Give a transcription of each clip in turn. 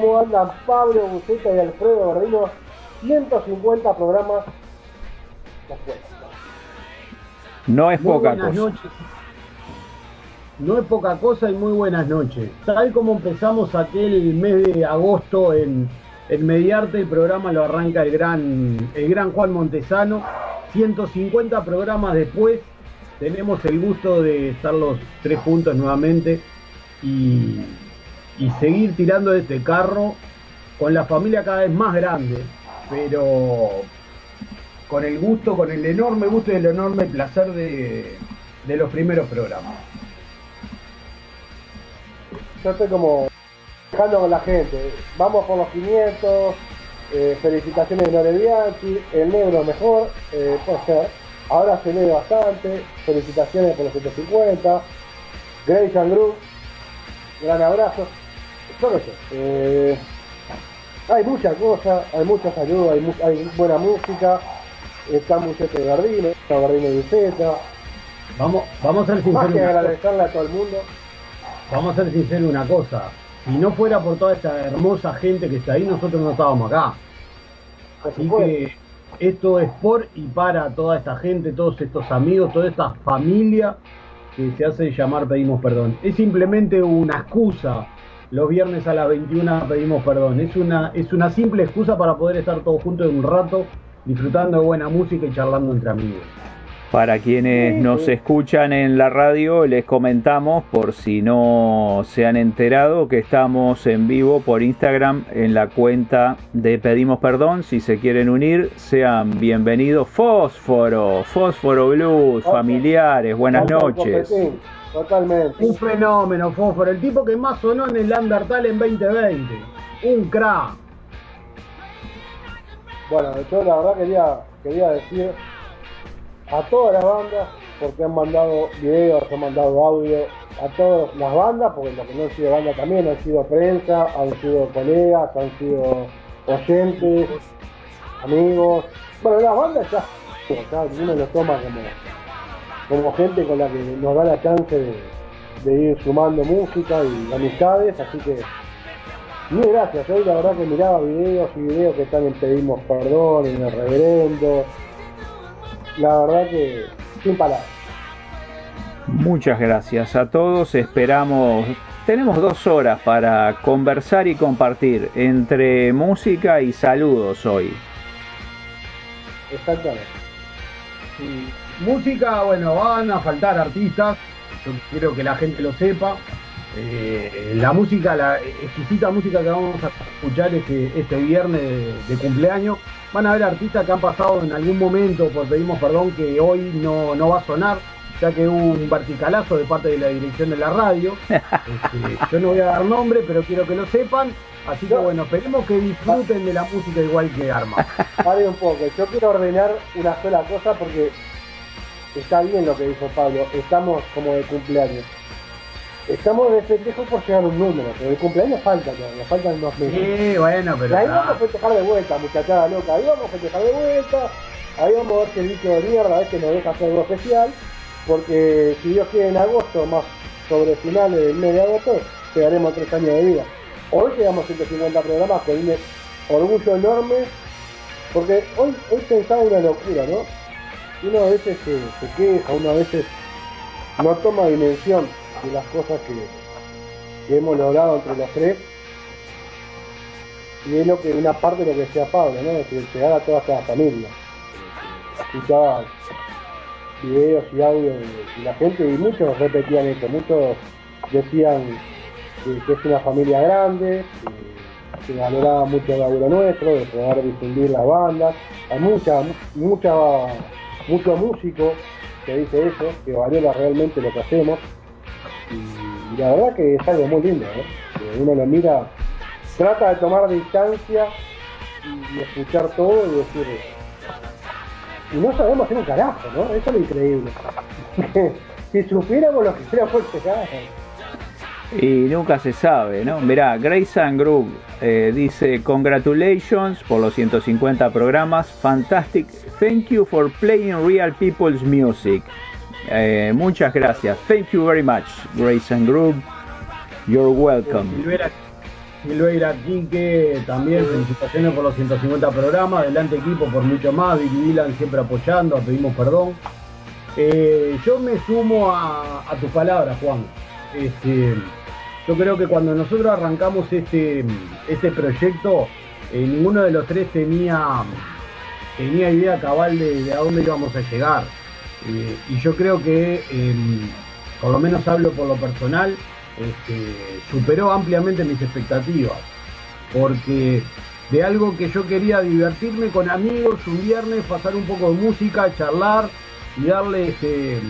¿Cómo andan Pablo Buceta y Alfredo Gardino? 150 programas después. No es Muy poca cosa. noches. No es poca cosa y muy buenas noches. Tal como empezamos aquel mes de agosto en, en Mediarte, el programa lo arranca el gran, el gran Juan Montesano. 150 programas después, tenemos el gusto de estar los tres juntos nuevamente y, y seguir tirando de este carro con la familia cada vez más grande, pero con el gusto, con el enorme gusto y el enorme placer de, los primeros programas. Yo estoy como dejando con la gente. Vamos por los 500. eh, felicitaciones de Lore Bianchi. El negro mejor. eh, puede. Ahora se lee bastante. Felicitaciones por los 750. Grace and Group. Gran abrazo. No sé. eh, hay muchas cosas. Hay mucha salud. Hay, mu- hay buena música. Está Muchete Gardino. Está Gardino y Buceta. Vamos, vamos a ser sinceros. que agradecerle a todo el mundo. Vamos a ser sinceros una cosa. Si no fuera por toda esta hermosa gente que está ahí, nosotros no estábamos acá. Así que esto es por y para toda esta gente, todos estos amigos, toda esta familia que se hace llamar Pedimos Perdón. Es simplemente una excusa. Los viernes a las 21 pedimos perdón. Es una, es una simple excusa para poder estar todos juntos en un rato, disfrutando de buena música y charlando entre amigos. Para quienes nos escuchan en la radio, les comentamos, por si no se han enterado, que estamos en vivo por Instagram en la cuenta de Pedimos Perdón. Si se quieren unir, sean bienvenidos. Fósforo, Fósforo Blues, familiares, buenas noches. Totalmente. Un fenómeno, Fósforo. El tipo que más sonó en el Undertale en 2020. Un crack. Bueno, yo la verdad quería, quería decir a todas las bandas, porque han mandado videos, han mandado audio, a todas las bandas, porque los que no han sido bandas también han sido prensa, han sido colegas, han sido oyentes, amigos. Bueno, las bandas ya, ya uno lo toma como, como gente con la que nos da la chance de, de ir sumando música y amistades, así que Mil gracias, hoy la verdad que miraba videos y videos que están en Pedimos Perdón, en el Reverendo. La verdad que sin palabras. Muchas gracias a todos. Esperamos. Tenemos dos horas para conversar y compartir entre música y saludos hoy. Exactamente. Y música, bueno, van a faltar artistas. Yo quiero que la gente lo sepa. Eh, la música, la exquisita música que vamos a escuchar este, este viernes de, de cumpleaños, van a haber artistas que han pasado en algún momento, por pedimos perdón, que hoy no, no va a sonar, ya que hubo un verticalazo de parte de la dirección de la radio. Este, yo no voy a dar nombre, pero quiero que lo sepan. Así que bueno, esperemos que disfruten de la música igual que Arma. Pare un poco, yo quiero ordenar una sola cosa porque está bien lo que dijo Pablo, estamos como de cumpleaños. Estamos de festejo por llegar a un número, pero el cumpleaños falta todavía, faltan dos meses. Sí, bueno, pero. ahí ah, vamos a festejar de vuelta, muchachada loca. Ahí vamos a festejar de vuelta. Ahí vamos a ver si el bicho de mierda a veces nos deja hacer algo especial. Porque si Dios quiere en agosto, más sobre finales del mes de agosto, llegaremos a tres años de vida. Hoy llegamos a 150 programas con un orgullo enorme. Porque hoy, hoy pensaba una locura, ¿no? Uno a veces se, se queja, uno a veces no toma dimensión de las cosas que, que hemos logrado entre los tres y es lo que una parte de lo que decía Pablo, ¿no? Llegar a toda esta familia. Escuchaba videos y audios de, la gente y muchos repetían eso, muchos decían que, que es una familia grande, que, que valoraba mucho el laburo nuestro, de poder difundir las bandas. Hay mucha, mucha, mucho músico que dice eso, que valora realmente lo que hacemos. Y, la verdad que es algo muy lindo, ¿no? Que uno lo mira trata de tomar distancia y, escuchar todo y decir y no sabemos hacer un carajo, ¿no? Eso es lo increíble. si supiéramos lo que queríamos llegar. Y nunca se sabe, ¿no? Mirá, Grace and Groove eh, dice: Congratulations por los 150 programas. Fantastic. Thank you for playing real people's music. Eh, muchas gracias. Thank you very much, Grace and Groove. You're welcome. Silveira, Quique, también felicitaciones por los 150 programas, adelante equipo por mucho más, Billy Dylan siempre apoyando, pedimos perdón. Eh, yo me sumo a, tus palabras, Juan. Este, yo creo que cuando nosotros arrancamos este, este proyecto, eh, ninguno de los tres tenía, tenía idea cabal de, a dónde íbamos a llegar. Eh, y yo creo que, em, por lo menos hablo por lo personal, este, superó ampliamente mis expectativas. Porque de algo que yo quería divertirme con amigos un viernes, pasar un poco de música, charlar y darle este,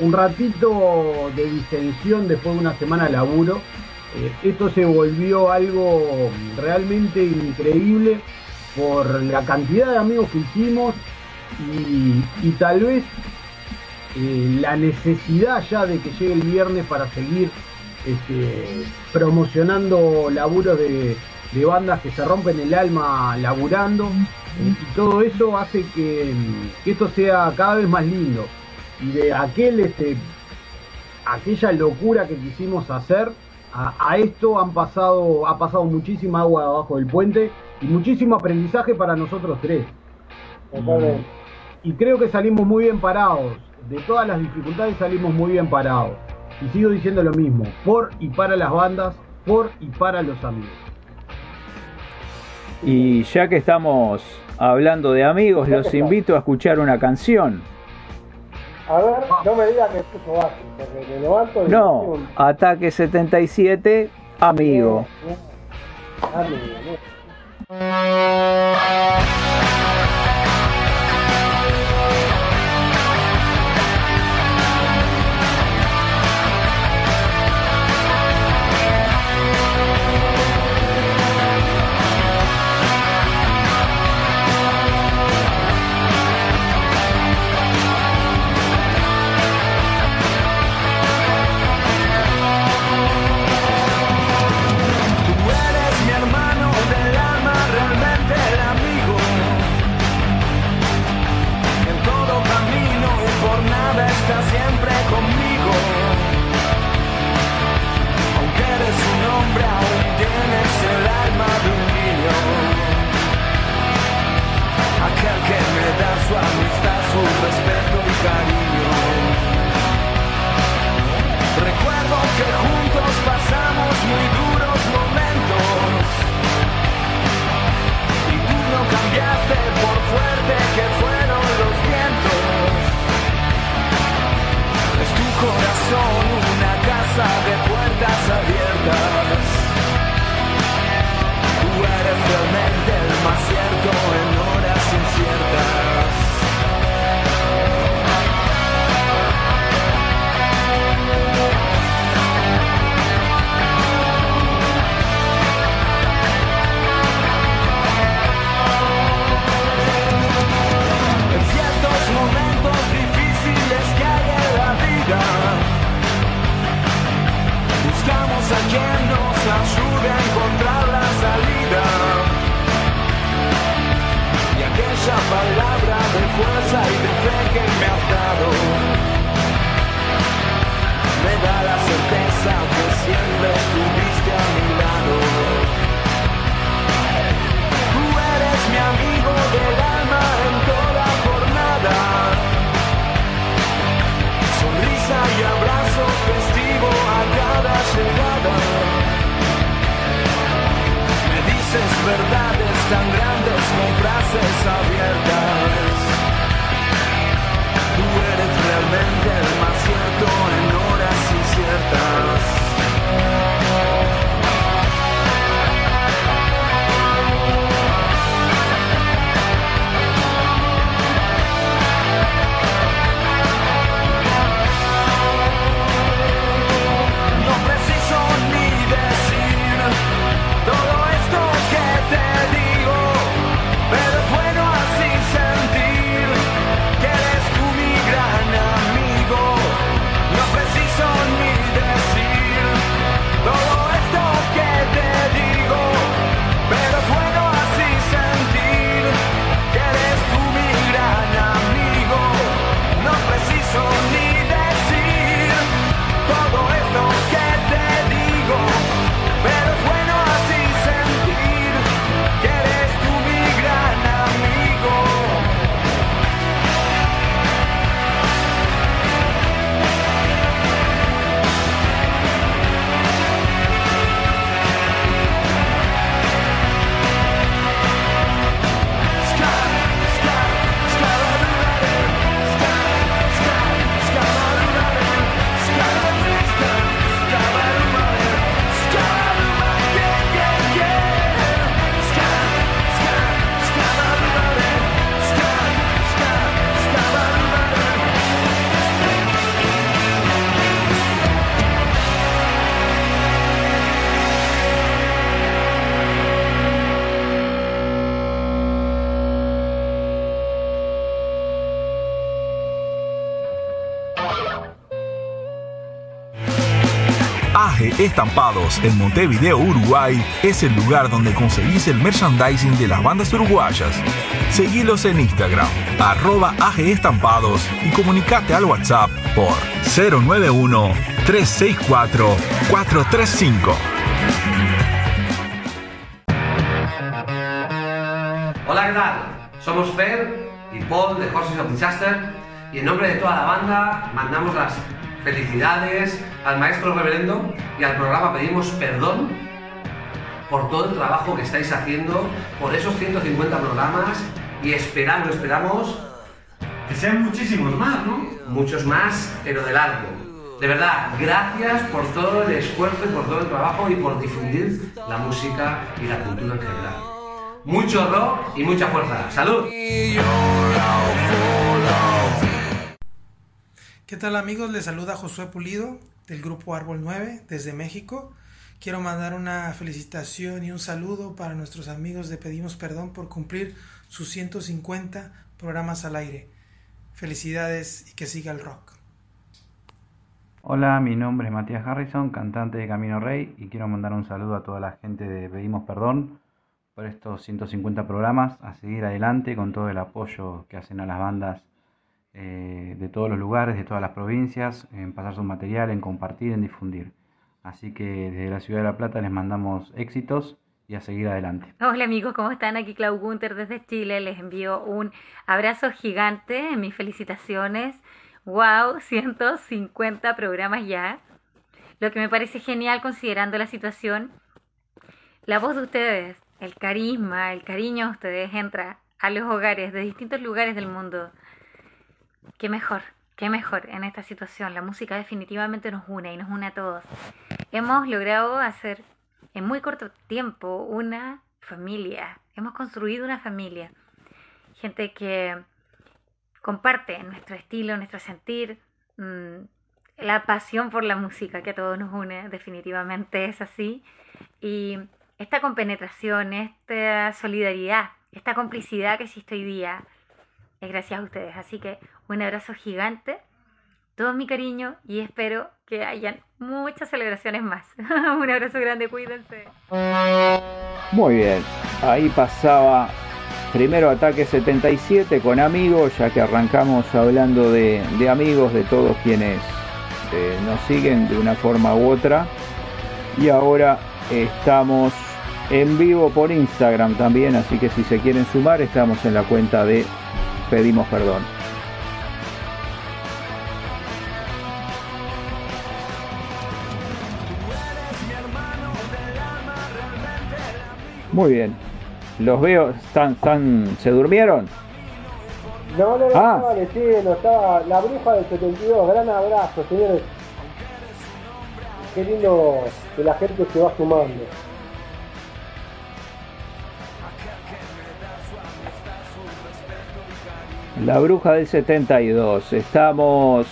un ratito de distensión después de una semana de laburo. Eh, esto se volvió algo realmente increíble por la cantidad de amigos que hicimos y, tal vez eh, la necesidad ya de que llegue el viernes para seguir este, promocionando laburos de, bandas que se rompen el alma laburando. Y todo eso hace que, esto sea cada vez más lindo y de aquel este aquella locura que quisimos hacer a, esto han pasado ha pasado muchísima agua abajo del puente y muchísimo aprendizaje para nosotros tres y creo que salimos muy bien parados. De todas las dificultades salimos muy bien parados. Y sigo diciendo lo mismo, por y para las bandas, por y para los amigos. Y ya que estamos hablando de amigos, los invito a escuchar una canción. A ver, no me digas que escucho básico, porque me levanto y No, Ataque 77, amigo. Amigo. AG casa de puertas abiertas. y de que me has dado. Me da la certeza que siempre estuviste a mi lado. Tú eres mi amigo del alma en toda jornada. Sonrisa y abrazo festivo a cada llegada. Me dices verdades tan grandes con frases abiertas vende demasiado en horas inciertas. Estampados en Montevideo, Uruguay, es el lugar donde conseguís el merchandising de las bandas uruguayas. Seguilos en Instagram, arroba AG Estampados y comunicate al WhatsApp por 091-364-435. Hola, ¿qué tal? Somos Fer y Paul de Horses of Disaster y en nombre de toda la banda mandamos las felicidades al maestro reverendo y al programa pedimos perdón por todo el trabajo que estáis haciendo, por esos 150 programas y esperamos, esperamos que sean muchísimos más, ¿no? Muchos más, pero de largo. De verdad, gracias por todo el esfuerzo y por todo el trabajo y por difundir la música y la cultura en general. Mucho rock y mucha fuerza. ¡Salud! ¿Qué tal amigos? Les saluda Josué Pulido del grupo Árbol 9 desde México. Quiero mandar una felicitación y un saludo para nuestros amigos de Pedimos Perdón por cumplir sus 150 programas al aire. Felicidades y que siga el rock. Hola, mi nombre es Matías Harrison, cantante de Camino Rey, y quiero mandar un saludo a toda la gente de Pedimos Perdón por estos 150 programas, a seguir adelante con todo el apoyo que hacen a las bandas eh, de todos los lugares, de todas las provincias, en pasar su material, en compartir, en difundir. Así que desde la ciudad de La Plata les mandamos éxitos y a seguir adelante. Hola amigos, ¿cómo están? Aquí Clau Gunter desde Chile. Les envío un abrazo gigante, mis felicitaciones. ¡Wow! 150 programas ya. Lo que me parece genial considerando la situación, la voz de ustedes, el carisma, el cariño de ustedes entra a los hogares de distintos lugares del mundo qué mejor, qué mejor en esta situación. La música definitivamente nos une y nos une a todos. Hemos logrado hacer en muy corto tiempo una familia. Hemos construido una familia. Gente que comparte nuestro estilo, nuestro sentir, mm, la pasión por la música que a todos nos une, definitivamente es así. Y esta compenetración, esta solidaridad, esta complicidad que existe hoy día, gracias a ustedes. Así que un abrazo gigante, todo mi cariño y espero que hayan muchas celebraciones más. un abrazo grande, cuídense. Muy bien, ahí pasaba primero Ataque 77 con amigos, ya que arrancamos hablando de, amigos, de todos quienes eh, nos siguen de una forma u otra. Y ahora estamos en vivo por Instagram también, así que si se quieren sumar, estamos en la cuenta de Pedimos Perdón. Muy bien. Los veo, están, están, ¿se durmieron? No, no, no, ah. estaba leyendo, estaba la bruja del 72, gran abrazo, señores. Qué lindo que la gente se va sumando. La bruja del 72. Estamos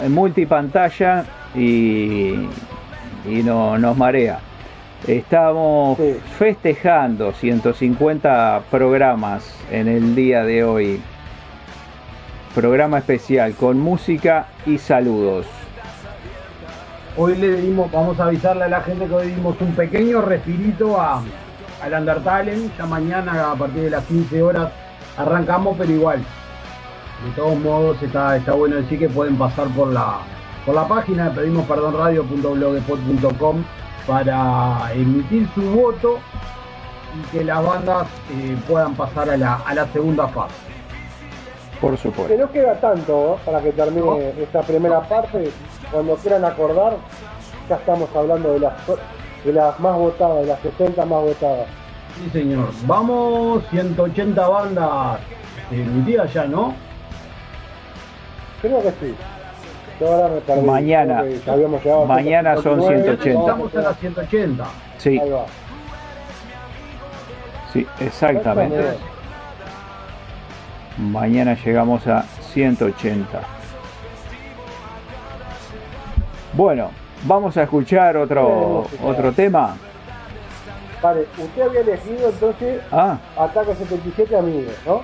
en multipantalla y, y no, nos marea. Estamos festejando 150 programas en el día de hoy. Programa especial con música y saludos. Hoy le dimos, vamos a avisarle a la gente que hoy dimos un pequeño respirito a, al Undertale. Ya mañana a partir de las 15 horas arrancamos, pero igual. De todos modos está, está bueno decir que pueden pasar por la, por la página de pedimosperdonradio.blogspot.com para emitir su voto y que las bandas eh, puedan pasar a la, a la segunda fase. Por supuesto. Que no queda tanto para que termine esta primera parte. Cuando quieran acordar, ya estamos hablando de las, de las más votadas, de las 60 más votadas. Sí, señor. Vamos, 180 bandas emitidas ya, ¿no? Creo que sí. Mañana. Mañana son 180. Estamos en las 180. Sí. Sí, exactamente. Mañana llegamos a 180. Bueno, vamos a escuchar otro otro tema. Vale, usted había elegido entonces ah. Ataque 77 amigos, ¿no?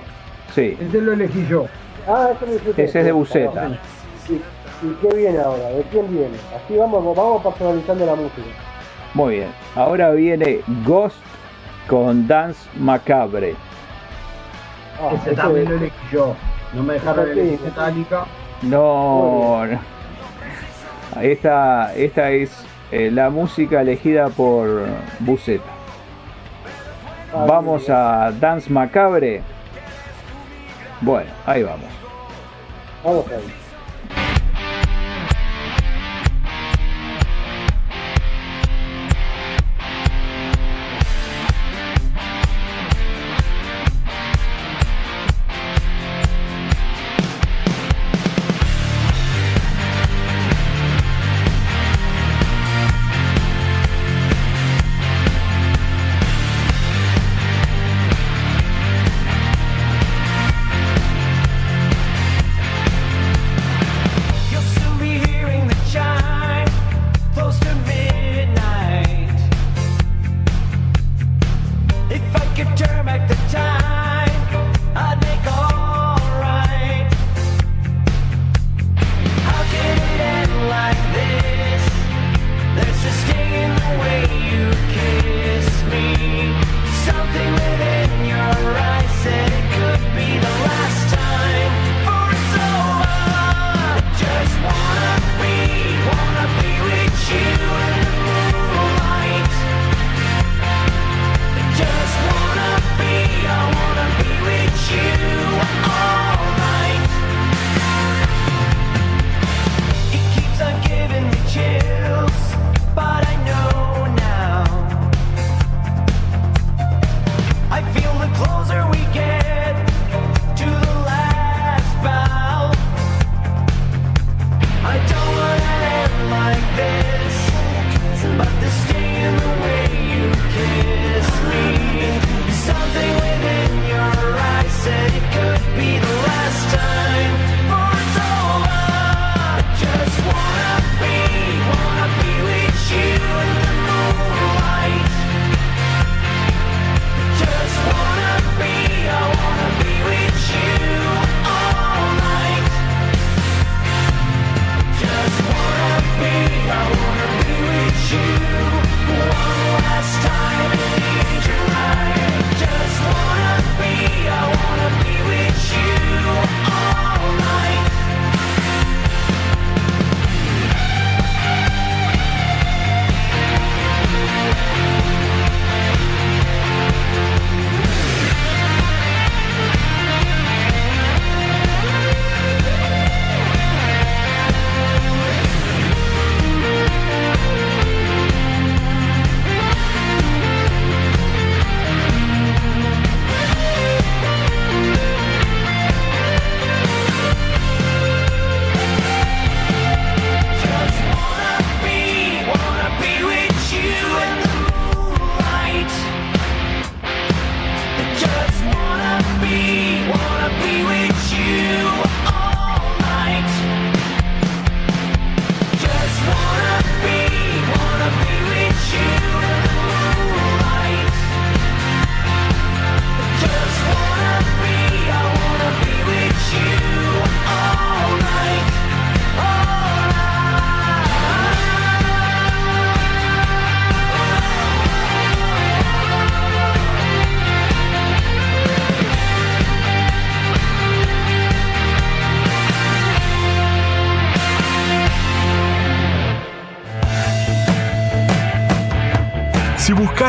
Sí. Ese lo elegí yo. Ah, ese, es de Buceta. ¿Y, qué viene ahora? ¿De quién viene? Así vamos, vamos personalizando la música. Muy bien. Ahora viene Ghost con Dance Macabre. Ah, Ese también lo elegí yo. No me dejaron elegir Metallica. No, no. Esta, esta es eh, la música elegida por Buceta. Vamos a Dance Macabre. Bueno, ahí vamos. Vamos ahí.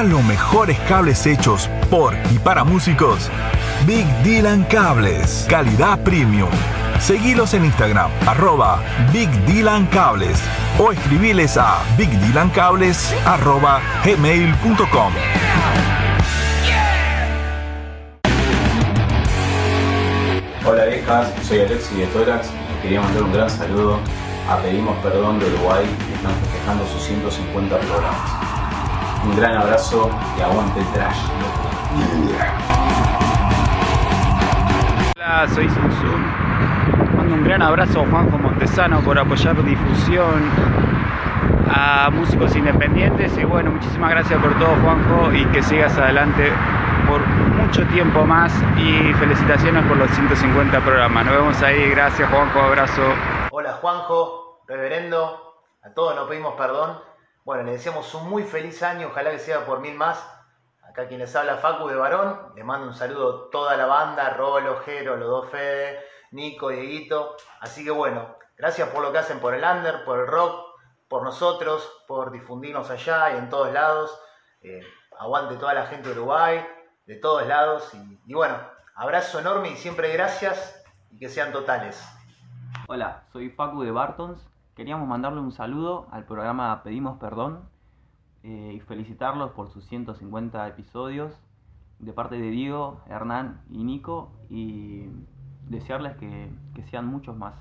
Los mejores cables hechos por y para músicos, Big Dylan Cables, calidad premium. Seguilos en Instagram, arroba Big Dylan Cables. O escribiles a bigdylancables arroba gmail.com. Hola viejas, soy Alexi de Torax y quería mandar un gran saludo. A Pedimos Perdón de Uruguay. Que están festejando sus 150 programas. Un gran abrazo y aguante el trash. Hola, soy Sun Mando un gran abrazo a Juanjo Montesano por apoyar difusión a músicos independientes y bueno, muchísimas gracias por todo Juanjo y que sigas adelante por mucho tiempo más y felicitaciones por los 150 programas. Nos vemos ahí, gracias Juanjo, abrazo. Hola Juanjo, reverendo, a todos nos pedimos perdón. Bueno, le deseamos un muy feliz año, ojalá que sea por mil más. Acá quien les habla Facu de Varón, le mando un saludo a toda la banda, Rolo, Jero, los dos Fede, Nico, Dieguito. Así que bueno, gracias por lo que hacen por el under, por el rock, por nosotros, por difundirnos allá y en todos lados. Eh, aguante toda la gente de Uruguay, de todos lados. Y, y bueno, abrazo enorme y siempre gracias y que sean totales. Hola, soy Facu de Bartons. Queríamos mandarle un saludo al programa Pedimos Perdón eh, y felicitarlos por sus 150 episodios de parte de Diego, Hernán y Nico y desearles que, que sean muchos más.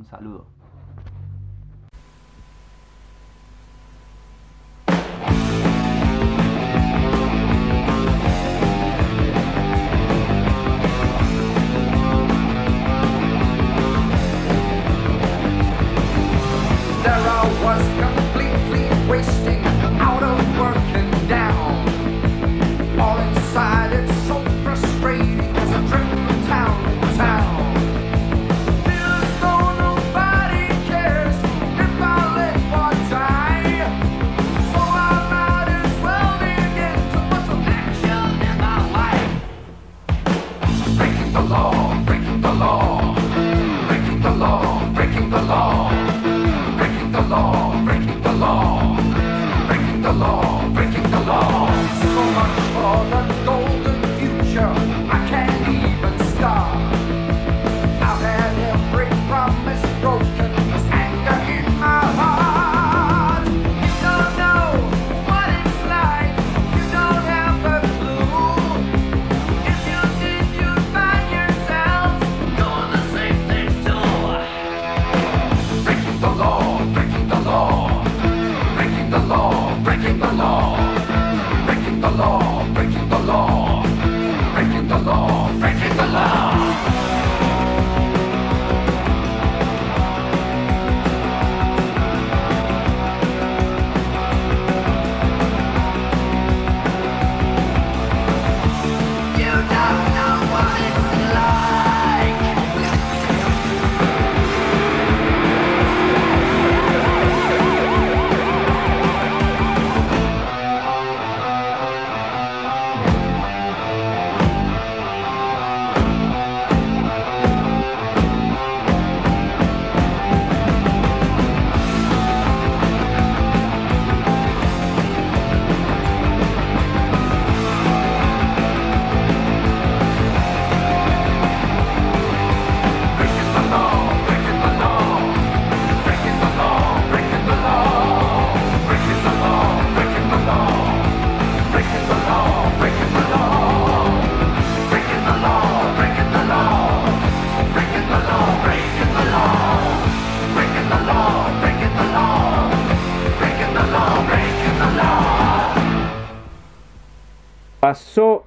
Un saludo.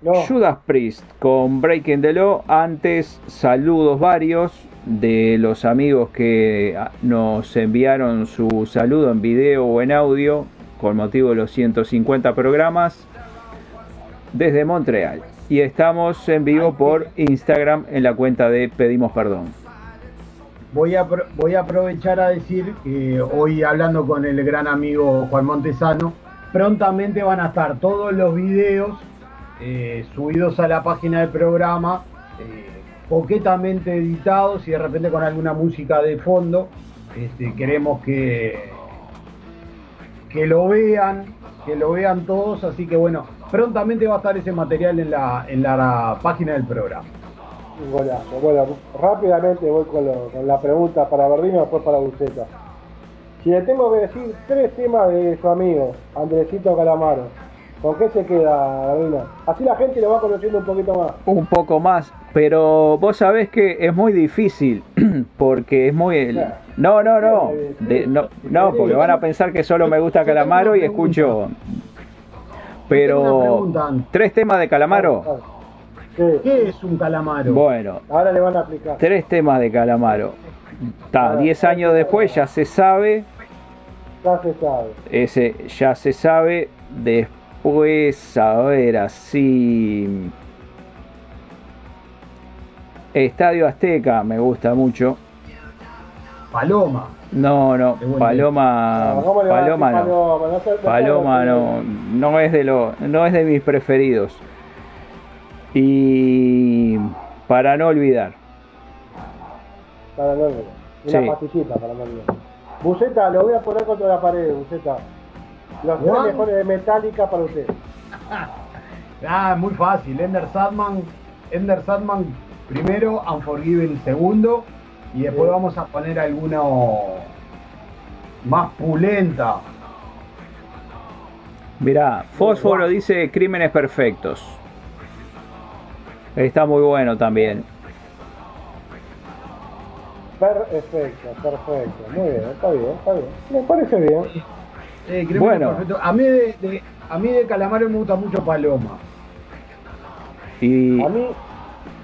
Judas Priest con Breaking the Law. Antes, saludos varios de los amigos que ah, nos enviaron su saludo en video o en audio con motivo de los 150 programas desde Montreal. Y estamos en vivo por Instagram en la cuenta de Pedimos Perdón. Voy a, voy a aprovechar a decir que hoy hablando con el gran amigo Juan Montesano, prontamente van a estar todos los videos eh, subidos a la página del programa, eh, coquetamente editados y de repente con alguna música de fondo. Este, queremos que, que lo vean, que lo vean todos, así que bueno, prontamente va a estar ese material en la, en la página del programa. Bueno, rápidamente voy con la pregunta para Verdino y después para Buceta. Si le tengo que decir tres temas de su amigo, Andresito Calamaro, ¿con qué se queda, Verdino? Así la gente lo va conociendo un poquito más. Un poco más, pero vos sabés que es muy difícil porque es muy... No, no, no, de- no, no, porque van a pensar que solo me gusta Calamaro y escucho... Pero... ¿Tres temas de Calamaro? ¿Qué es un calamaro? Bueno, Ahora le van a aplicar. tres temas de Calamaro. Está, 10 años después ya se sabe, Ya se sabe. ese ya se sabe. Después, a ver, así. Estadio Azteca me gusta mucho. Paloma. No, no, Paloma, No, ¿cómo le va a Paloma no. Paloma? No se- no se- Paloma no, no es de lo, no es de mis preferidos. Y para no olvidar, Para no olvidar. Una Sí. pastillita para no olvidar. Buceta, lo voy a poner contra la pared, Buceta. Los tres mejores de Metallica para usted. Ah, muy fácil. Ender Sadman, Ender Sadman primero, Unforgiven segundo, y después vamos a poner alguno más pulenta. mirá, Fósforo dice Crímenes Perfectos. Está muy bueno también. Perfecto, perfecto. Muy bien, está bien, está bien. Me parece bien. Eh, Bueno. A mí de, de- a mí de Calamaro me gusta mucho Paloma. Y, A mí,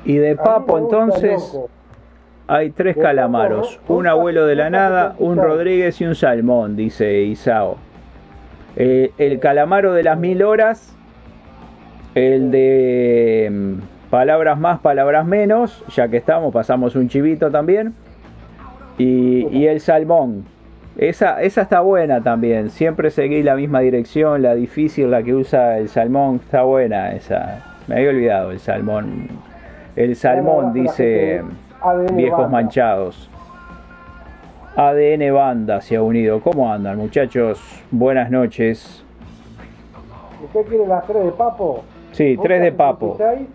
y de Papo entonces Loco. hay tres De Papo, calamaros, ¿no? un abuelo de la nada, un. Rodríguez y un salmón, dice Isao. Eh, el calamaro de las mil horas, el de mm, palabras más, palabras menos, ya que estamos, pasamos un chivito también. Y, y el salmón. Esa, esa está buena también. Siempre seguí la misma dirección, la difícil, la que usa el salmón. Está buena esa. Me había olvidado el salmón. El salmón, dice viejos Banda. manchados. ADN Banda se ha unido. ¿Cómo andan, muchachos? Buenas noches. ¿Usted quiere las tres de Papo? Sí, tres de papo. 56,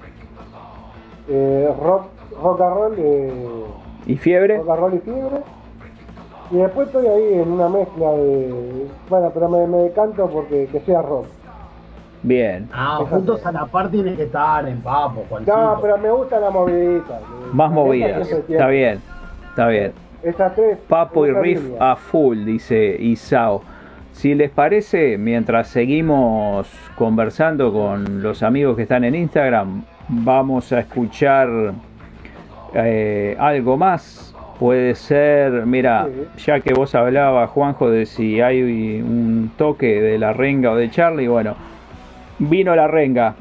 eh, rock, rock and roll, eh, ¿Y fiebre? rock and roll y fiebre. Y después estoy ahí en una mezcla de. Bueno, pero me, me decanto porque que sea rock. Bien. Ah, juntos a la par tiene que estar en Papo, Juancito. No, pero me gusta la movidita. Más tiene. Está bien. Está bien. Esas tres. Papo y Riff línea. a full, dice Isao. Si les parece, mientras seguimos conversando con los amigos que están en Instagram, vamos a escuchar eh, algo más. Puede ser, mira, ya que vos hablabas, Juanjo, de si hay un toque de la renga o de Charlie, bueno, vino la renga.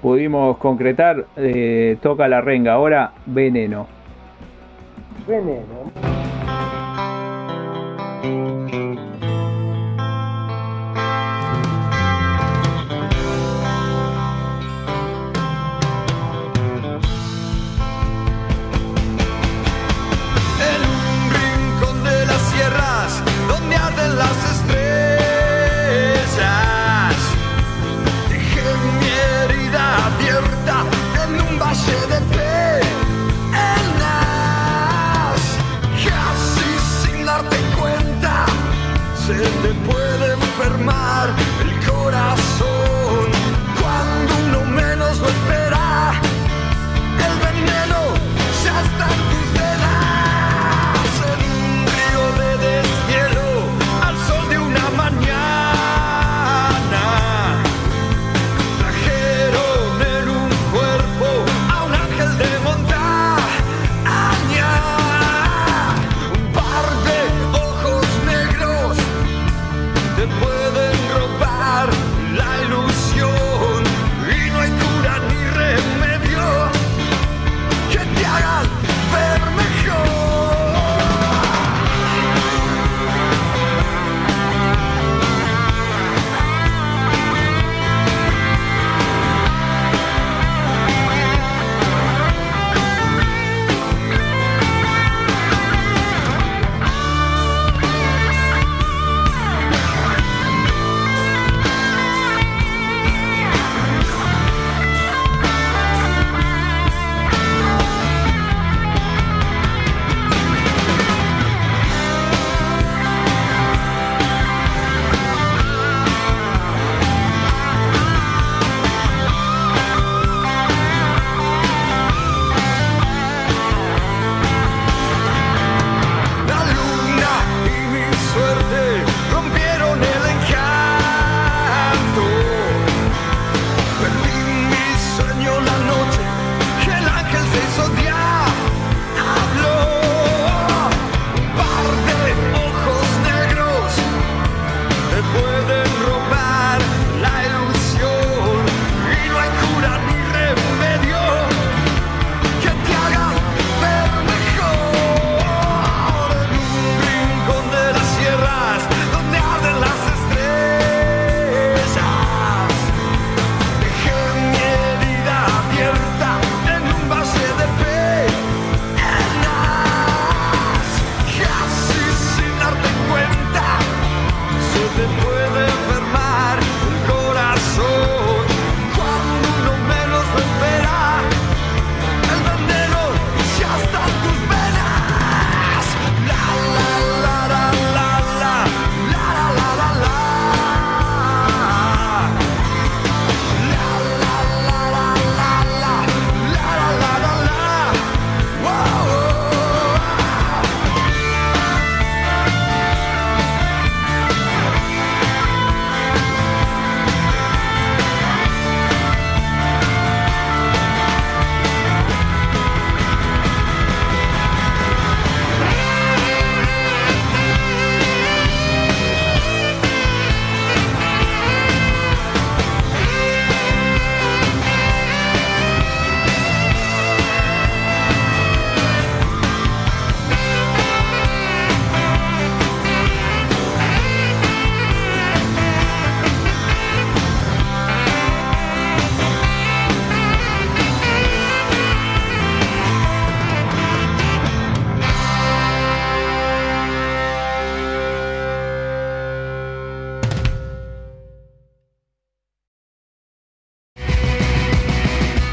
Pudimos concretar, eh, toca la renga. Ahora, veneno. Veneno. Donde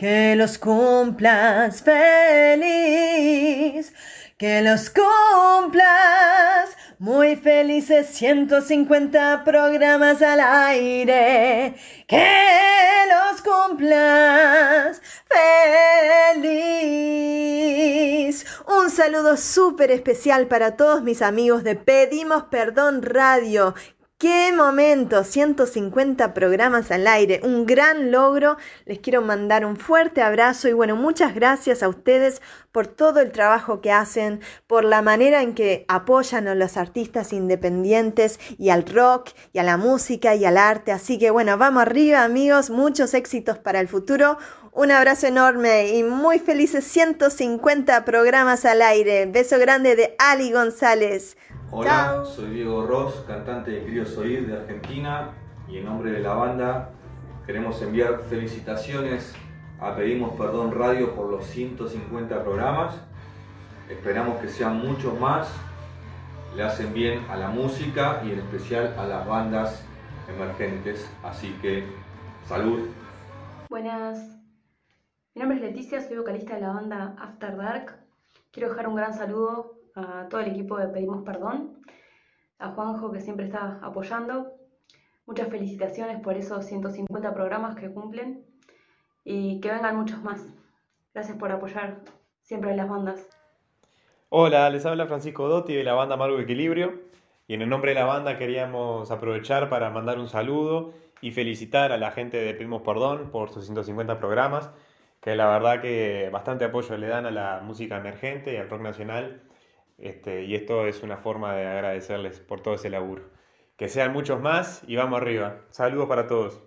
que los cumplas feliz, que los cumplas muy felices 150 programas al aire, que los cumplas feliz. Un saludo súper especial para todos mis amigos de Pedimos Perdón Radio. ¡Qué momento! 150 programas al aire, un gran logro. Les quiero mandar un fuerte abrazo y bueno, muchas gracias a ustedes por todo el trabajo que hacen, por la manera en que apoyan a los artistas independientes y al rock y a la música y al arte. Así que bueno, vamos arriba amigos, muchos éxitos para el futuro. Un abrazo enorme y muy felices 150 programas al aire. Beso grande de Ali González. Hola, Chao. soy Diego Ross, cantante de Queridos Oír de Argentina y en nombre de la banda queremos enviar felicitaciones a Pedimos Perdón Radio por los 150 programas. Esperamos que sean muchos más. Le hacen bien a la música y en especial a las bandas emergentes. Así que salud. Buenas, mi nombre es Leticia, soy vocalista de la banda After Dark. Quiero dejar un gran saludo a todo el equipo de Pedimos Perdón, a Juanjo que siempre está apoyando. Muchas felicitaciones por esos 150 programas que cumplen y que vengan muchos más. Gracias por apoyar siempre a las bandas. Hola, les habla Francisco Dotti de la banda Amargo Equilibrio y en el nombre de la banda queríamos aprovechar para mandar un saludo y felicitar a la gente de Pedimos Perdón por sus 150 programas, que la verdad que bastante apoyo le dan a la música emergente y al rock nacional este, y esto es una forma de agradecerles por todo ese laburo. Que sean muchos más y vamos arriba. Saludos para todos.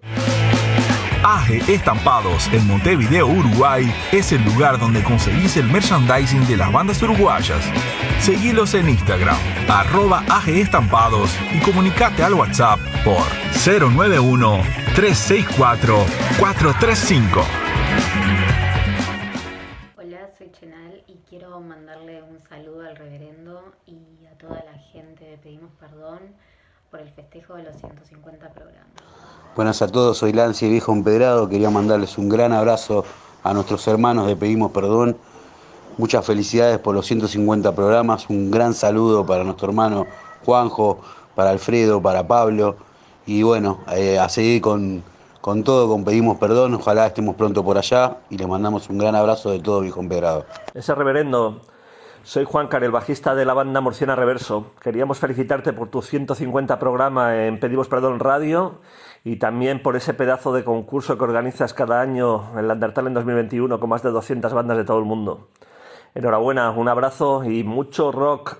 AGE Estampados en Montevideo, Uruguay es el lugar donde conseguís el merchandising de las bandas uruguayas. Seguilos en Instagram, arroba AGE Estampados y comunicate al WhatsApp por 091-364-435. Hola, soy Chenal y quiero mandarle un saludo al reverendo y a toda la gente de Pedimos Perdón por el festejo de los 150 programas. Buenas a todos, soy Lance Viejo Empedrado. Quería mandarles un gran abrazo a nuestros hermanos de Pedimos Perdón. Muchas felicidades por los 150 programas. Un gran saludo para nuestro hermano Juanjo, para Alfredo, para Pablo. Y bueno, eh, a seguir con, con todo, con Pedimos Perdón. Ojalá estemos pronto por allá y les mandamos un gran abrazo de todo Viejo Empedrado. Ese reverendo, soy Juan Car, el bajista de la banda Murciana Reverso. Queríamos felicitarte por tu 150 programa en Pedimos Perdón Radio y también por ese pedazo de concurso que organizas cada año en la Undertale en 2021 con más de 200 bandas de todo el mundo. Enhorabuena, un abrazo y mucho rock.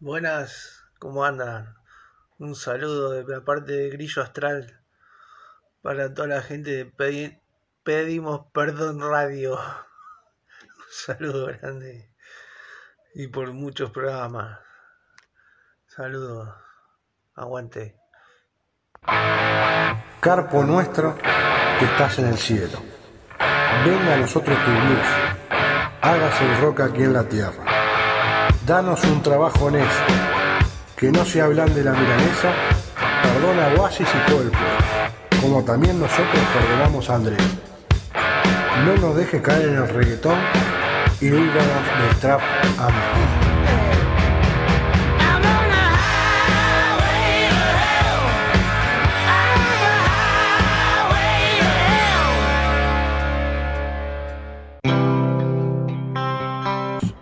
Buenas, ¿cómo andan? Un saludo de la parte de Grillo Astral para toda la gente de Pedi- Pedimos Perdón Radio. Un saludo grande y por muchos programas. Saludos. Aguante. Carpo nuestro que estás en el cielo. Venga a nosotros tu blues. Hágase el rock aquí en la tierra. Danos un trabajo honesto. Que no se hablan de la milanesa. Perdona Oasis y todo el pueblo. Como también nosotros perdonamos a Andrés. No nos deje caer en el reggaetón y del trap a mí.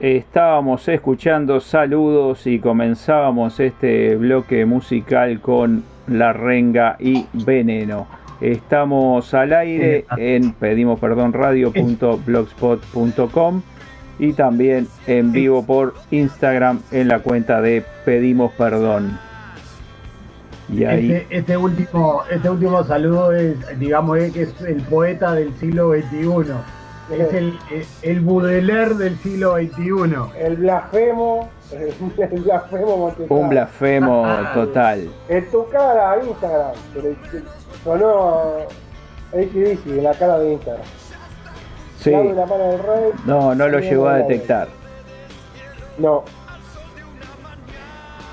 Estábamos escuchando saludos y comenzábamos este bloque musical con La Renga y Veneno. Estamos al aire en pedimos perdón radio.blogspot.com y también en vivo por Instagram en la cuenta de Pedimos Perdón. Y ahí Este, este último, este último saludo es, digamos, es que es el poeta del siglo XXI. Es el, el Baudelaire del siglo XXI. El blasfemo, el blasfemo Montesano. Un blasfemo total. En tu cara, Instagram. Sonó ACDC en la cara de Instagram. Sí. Dame la mano del rey. No, no lo llegó a detectar. No.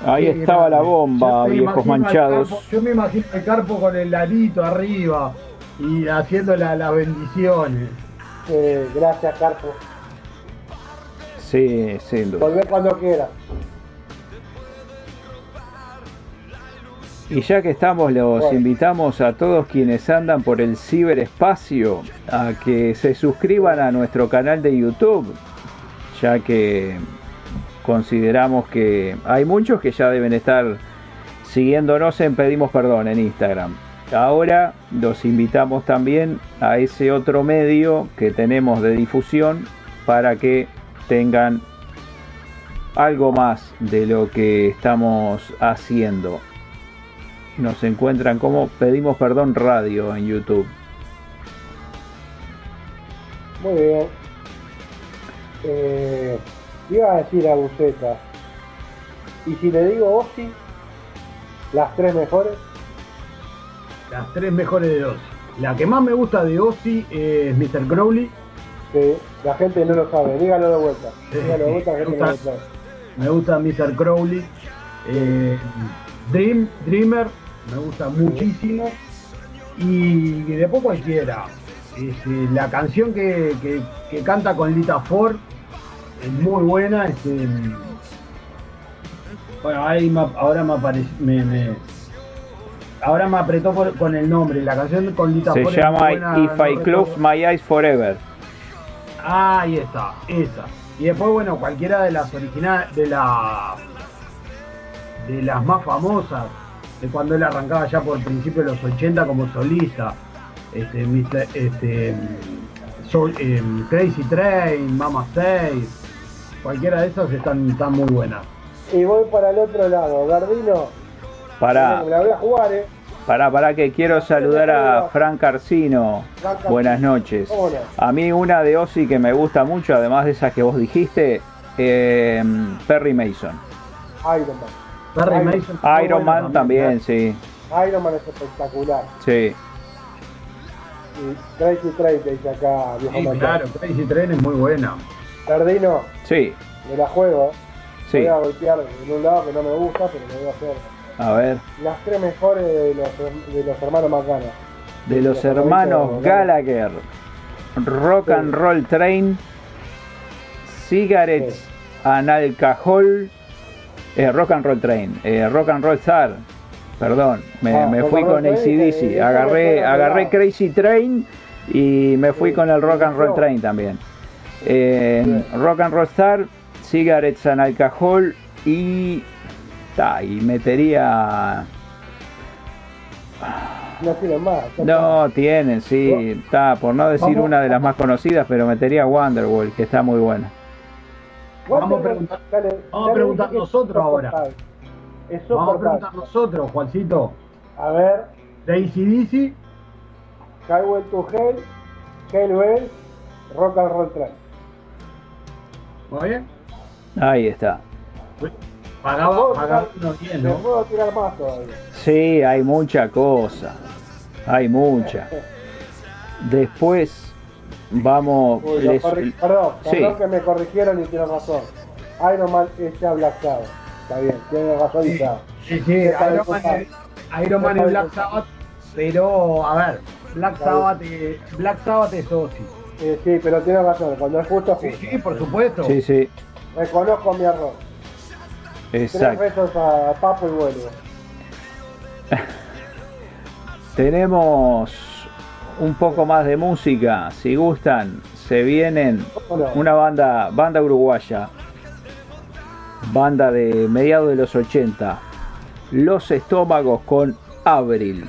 Ahí estaba la bomba, Yo me viejos manchados. Carpo- yo me imagino al Carpo con el larito arriba y haciendo la- las bendiciones. Eh, gracias, Carpo. Sí, sin duda. Volver cuando quieras. Y ya que estamos, los invitamos a todos quienes andan por el ciberespacio a que se suscriban a nuestro canal de YouTube, ya que consideramos que hay muchos que ya deben estar siguiéndonos en Pedimos Perdón en Instagram. Ahora los invitamos también a ese otro medio que tenemos de difusión para que tengan algo más de lo que estamos haciendo. Nos encuentran como Pedimos Perdón Radio en YouTube. Muy bien. Eh, iba a decir a Buceta. Y si le digo Ozzy, las tres mejores. Las tres mejores de Ozzy. La que más me gusta de Ozzy es Mr. Crowley. Sí, la gente no lo sabe. Dígalo de vuelta. Dígalo de vuelta, la me, gente no lo gusta, sabe. me gusta Mr. Crowley. Eh, Dream, Dreamer, me gusta muchísimo. Y después cualquiera. Este, la canción que, que- que canta con Lita Ford es muy buena. este, bueno, ahí me- ahora me apareció. Me, me- ahora me apretó por- con el nombre. La canción con Lita Se Ford muy llama buena, If no I Close. My Eyes Forever. Ah, ahí está, esa. Y después, bueno, cualquiera de las originales, de la de las más famosas, de cuando él arrancaba ya por principios de los 80 como solista. Este, Mr. este Soul- em, Crazy Train, Mama 6, cualquiera de esas están, están muy buenas. Y voy para el otro lado. Gardino, Para, me la voy a jugar, ¿eh? para, para que quiero saludar a Frank Arcino. Frank Arcino. Buenas noches. A mí una de Ozzy que me gusta mucho, además de esas que vos dijiste, eh, Perry Mason. Iron Man. Iron- Mason. Iron Man también, sí. Iron Man es espectacular. Sí. Y Crazy Train dice acá, viejo Sí, claro, Crazy Train es muy buena. Gardino, Sí, me la juego. sí. Voy a golpear en un lado que no me gusta, pero lo voy a hacer. A ver. Las tres mejores de los, de los hermanos Macana. De los hermanos Gallagher. Rock and Roll Train. Cigarettes and Alcohol. Eh, rock and Roll Train. eh, rock and Roll Star. Perdón, me, Ah, me fui con eh, ACDC. eso Agarré, agarré. Crazy Train y me fui con el Rock and Roll Train también. Eh, rock and Roll Star, Cigarettes and Alcohol y. ta, y metería. No tienen más. No, tienen, sí. Está, por no decir una de las más conocidas, pero metería Wonderwall, que está muy buena. Vamos a preguntar, Dale, vamos a preguntar nosotros ahora. Es Vamos a preguntar nosotros, Juancito. A ver, De ACDC, Highway to Hell, Hell Bell, Rock and Roll Train. ¿muy bien? Ahí está. Pagaba, puedo pagaba tirar- unos 10, Me ¿no? puedo tirar más todavía. Sí, hay mucha cosa. Hay mucha. Después vamos. Uy, lo les- corri- perdón, sí. perdón que me corrigieron y tienen razón. Iron Man es ya Black Sabbath. Está bien, tiene razón y ya. Sí, sí, Está Iron Man, es, Iron Man Está es Black Sabbath, pero a ver, Black Está Sabbath, eh, Black Sabbath es Ozzy. Eh, sí, pero tiene razón. Cuando es justo, es justo. Sí, por supuesto. Sí, sí, Reconozco mi error. Tres exacto. besos a Papo y vuelvo. Tenemos un poco más de música. Si gustan, se vienen una banda, banda uruguaya. Banda de mediados de los 80. Los estómagos con Abril.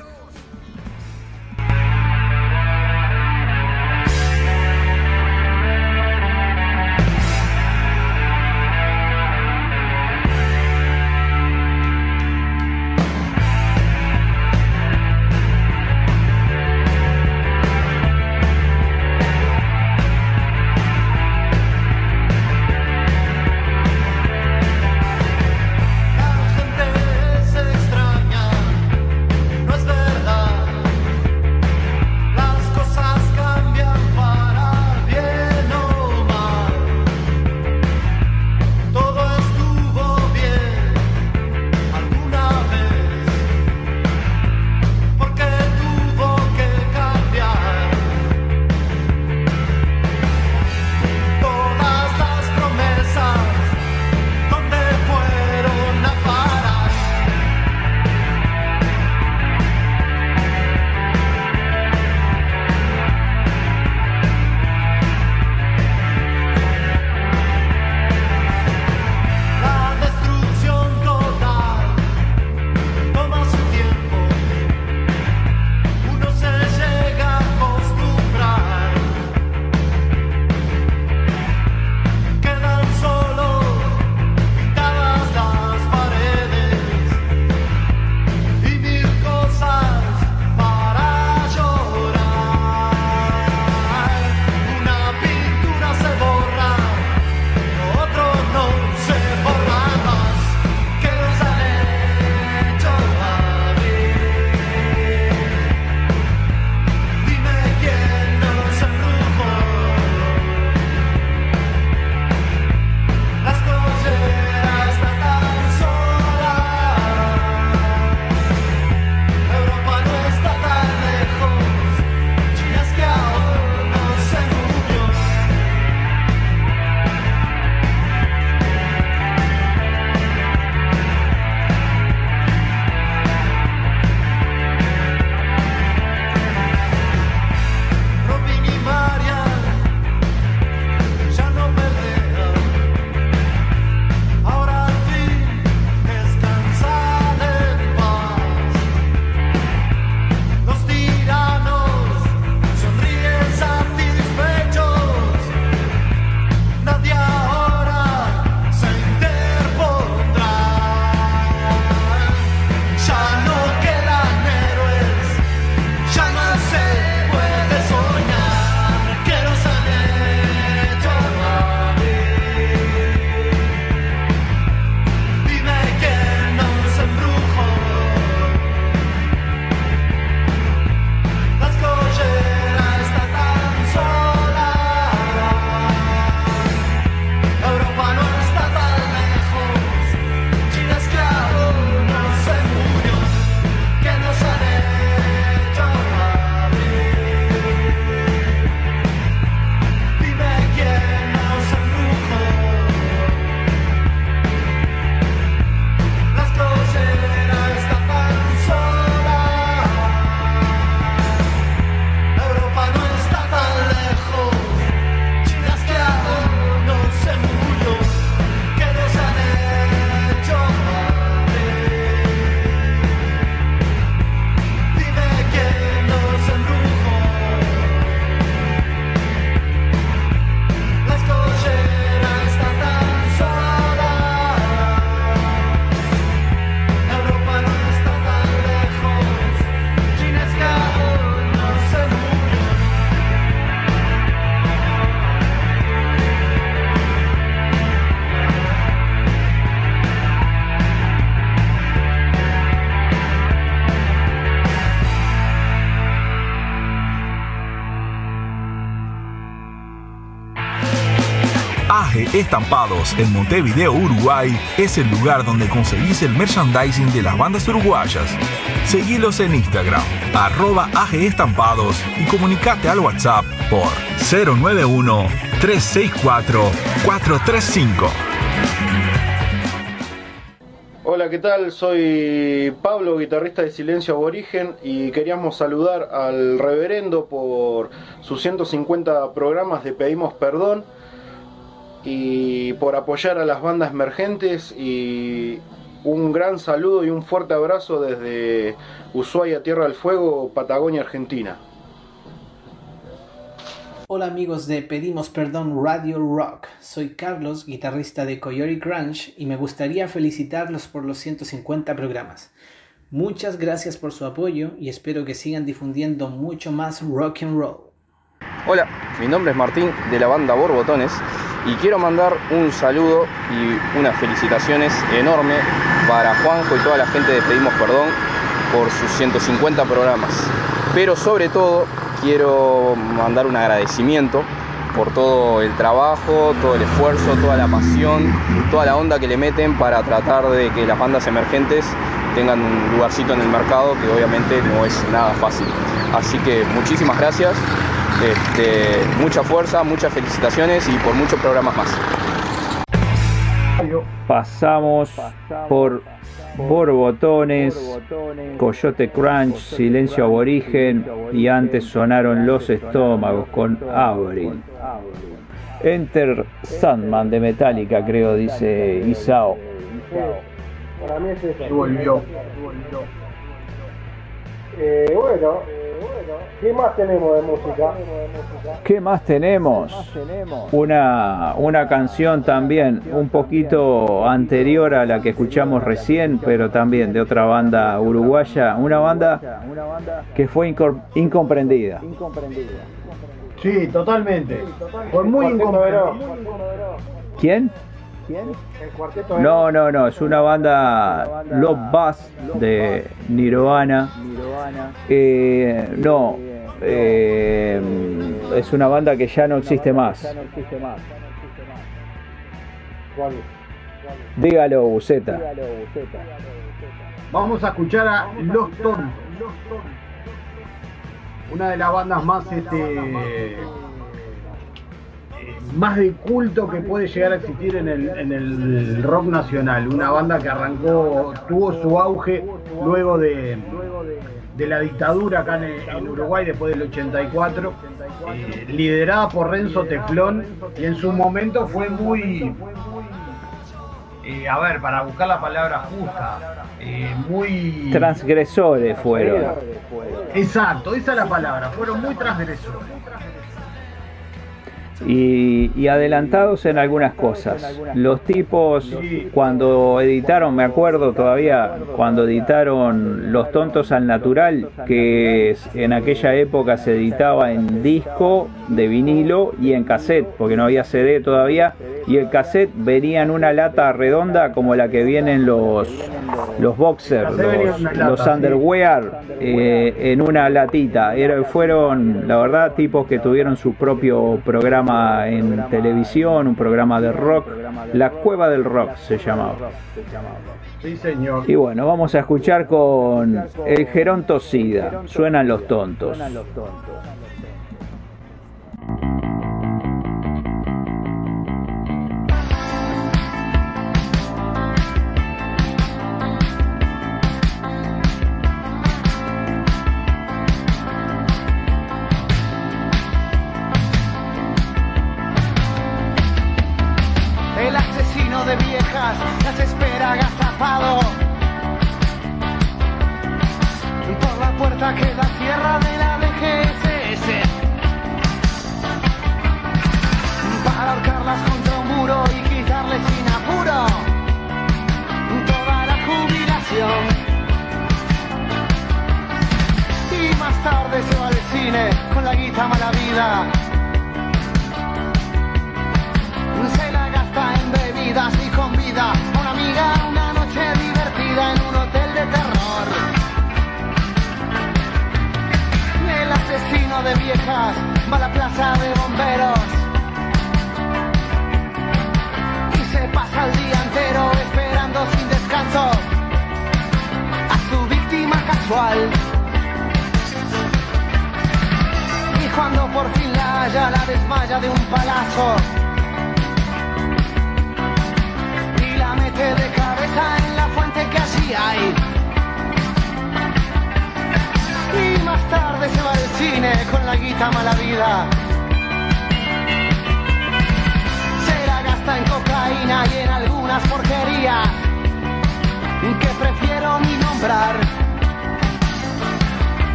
Estampados en Montevideo, Uruguay es el lugar donde conseguís el merchandising de las bandas uruguayas. Seguilos en Instagram, arroba AG Estampados y comunicate al WhatsApp por 091-364-435. Hola, ¿qué tal? Soy Pablo, guitarrista de Silencio Aborigen y queríamos saludar al reverendo por sus 150 programas de Pedimos Perdón y por apoyar a las bandas emergentes y un gran saludo y un fuerte abrazo desde Ushuaia, Tierra del Fuego, Patagonia, Argentina. Hola amigos de Pedimos Perdón Radio Rock, soy Carlos, guitarrista de Coyote Grunge y me gustaría felicitarlos por los 150 programas. Muchas gracias por su apoyo y espero que sigan difundiendo mucho más rock and roll. Hola, mi nombre es Martín de la banda Borbotones y quiero mandar un saludo y unas felicitaciones enormes para Juanjo y toda la gente de Pedimos Perdón por sus 150 programas. Pero sobre todo quiero mandar un agradecimiento por todo el trabajo, todo el esfuerzo, toda la pasión, toda la onda que le meten para tratar de que las bandas emergentes tengan un lugarcito en el mercado que obviamente no es nada fácil. Así que muchísimas gracias, este, mucha fuerza, muchas felicitaciones y por muchos programas más. Pasamos por Borbotones, Coyote Crunch, Silencio Aborigen y antes sonaron Los Estómagos con Avril. Enter Sandman de Metallica, creo, dice Isao. Para mí es eso. Volvió. Eh, bueno, ¿qué más tenemos de música? ¿Qué más tenemos? Una, una canción también un poquito anterior a la que escuchamos recién, pero también de otra banda uruguaya, una banda que fue incomprendida. Sí, totalmente. Fue muy incomprendido. ¿Quién? El cuarteto de No, no, no, es una banda Love Buzz de Nirvana. Eh, no, eh, es una banda que ya no existe más. ¿Cuál? Dígalo, Buceta. Vamos a escuchar a Los Tontos. Una de las bandas más este más de culto que puede llegar a existir en el, en el rock nacional. Una banda que arrancó, tuvo su auge luego de, de la dictadura acá en, en Uruguay después del 84, eh, liderada por Renzo Teflón y en su momento fue muy, eh, a ver, para buscar la palabra justa, eh, muy... Transgresores fueron. Exacto, esa es la palabra, fueron muy transgresores. Y, y adelantados en algunas cosas. Los tipos cuando editaron, me acuerdo todavía, cuando editaron Los Tontos al Natural, que en aquella época se editaba en disco de vinilo y en cassette, porque no había CD todavía, y el cassette venía en una lata redonda como la que vienen los, los boxers, los, los underwear eh, en una latita. Era, fueron, la verdad, tipos que tuvieron su propio programa en televisión, un programa de rock, La Cueva del Rock se llamaba. Sí, señor. Y bueno, vamos a escuchar con el Geronto Sida, suenan los tontos. El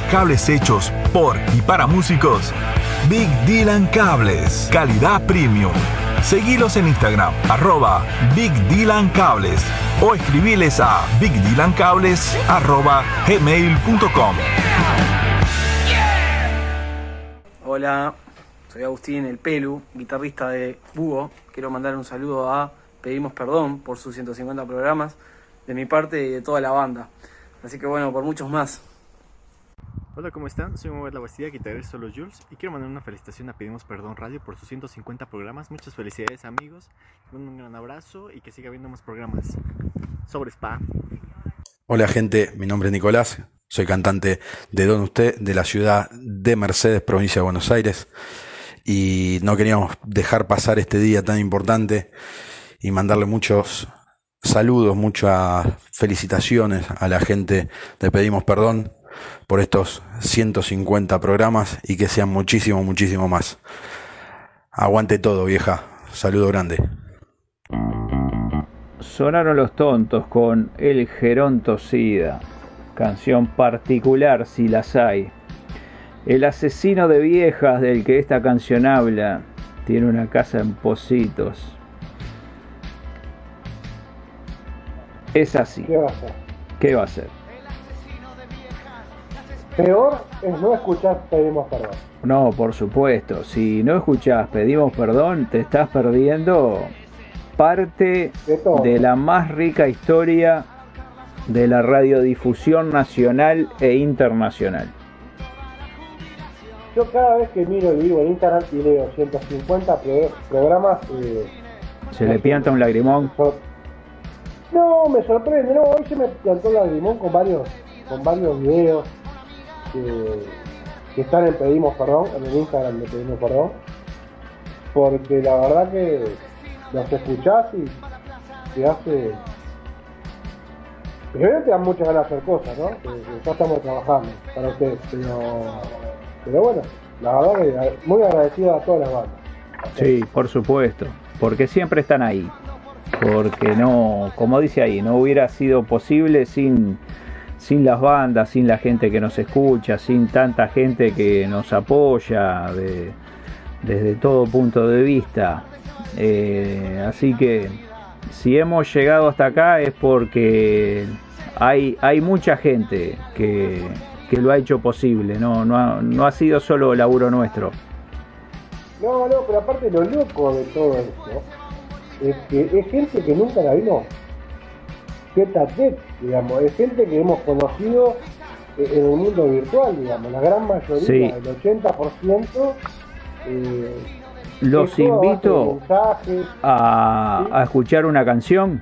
cables hechos por y para músicos, Big Dylan Cables, calidad premium. Seguilos en Instagram, arroba Big Dylan Cables o escribiles a bigdylancables arroba gmail.com. Hola, soy Agustín El Pelu, guitarrista de Búho. Quiero mandar un saludo a Pedimos Perdón por sus 150 programas, de mi parte y de toda la banda. Así que bueno, por muchos más. Hola, ¿cómo están? Soy Mover La Bastida, guitarrista los Jules y quiero mandar una felicitación a Pedimos Perdón Radio por sus 150 programas. Muchas felicidades amigos, un gran abrazo y que siga habiendo más programas. Sobre Spa. Hola gente, mi nombre es Nicolás, soy cantante de Don Usted de la ciudad de Mercedes, provincia de Buenos Aires y no queríamos dejar pasar este día tan importante y mandarle muchos saludos, muchas felicitaciones a la gente de Pedimos Perdón por estos 150 programas y que sean muchísimo, muchísimo más. Aguante todo, vieja. Saludo grande. Sonaron los tontos con El Geronto Sida, canción particular si las hay. El asesino de viejas del que esta canción habla tiene una casa en Positos. Es así. ¿Qué va a hacer? ¿Qué va a hacer? Peor es no escuchar Pedimos Perdón. No, por supuesto. Si no escuchás Pedimos Perdón, te estás perdiendo parte de la más rica historia de la radiodifusión nacional e internacional. Yo cada vez que miro el vivo en Instagram y leo 150 pro- programas, eh, Se le pianta un lagrimón. no, me sorprende, no, hoy se me plantó el lagrimón con varios, con varios videos que, están en Pedimos Perdón, en el Instagram de Pedimos Perdón, porque la verdad que los escuchás y te hace... Primero te dan muchas ganas de hacer cosas, ¿no? Ya estamos trabajando para ustedes, pero, pero bueno, la verdad que muy agradecido a todas las bandas. Sí, por supuesto, porque siempre están ahí. Porque no, como dice ahí, no hubiera sido posible sin, sin las bandas, sin la gente que nos escucha, sin tanta gente que nos apoya desde todo punto de vista. Eh, así que si hemos llegado hasta acá es porque hay, hay mucha gente que, que lo ha hecho posible, no, no, ha, no ha sido solo laburo nuestro. No, no, pero aparte lo loco de todo esto es que es gente que nunca la vio. Que digamos, es gente que hemos conocido eh, en el mundo virtual, digamos, la gran mayoría, sí. el 80%. Eh, los invito a, a, a, escuchar una canción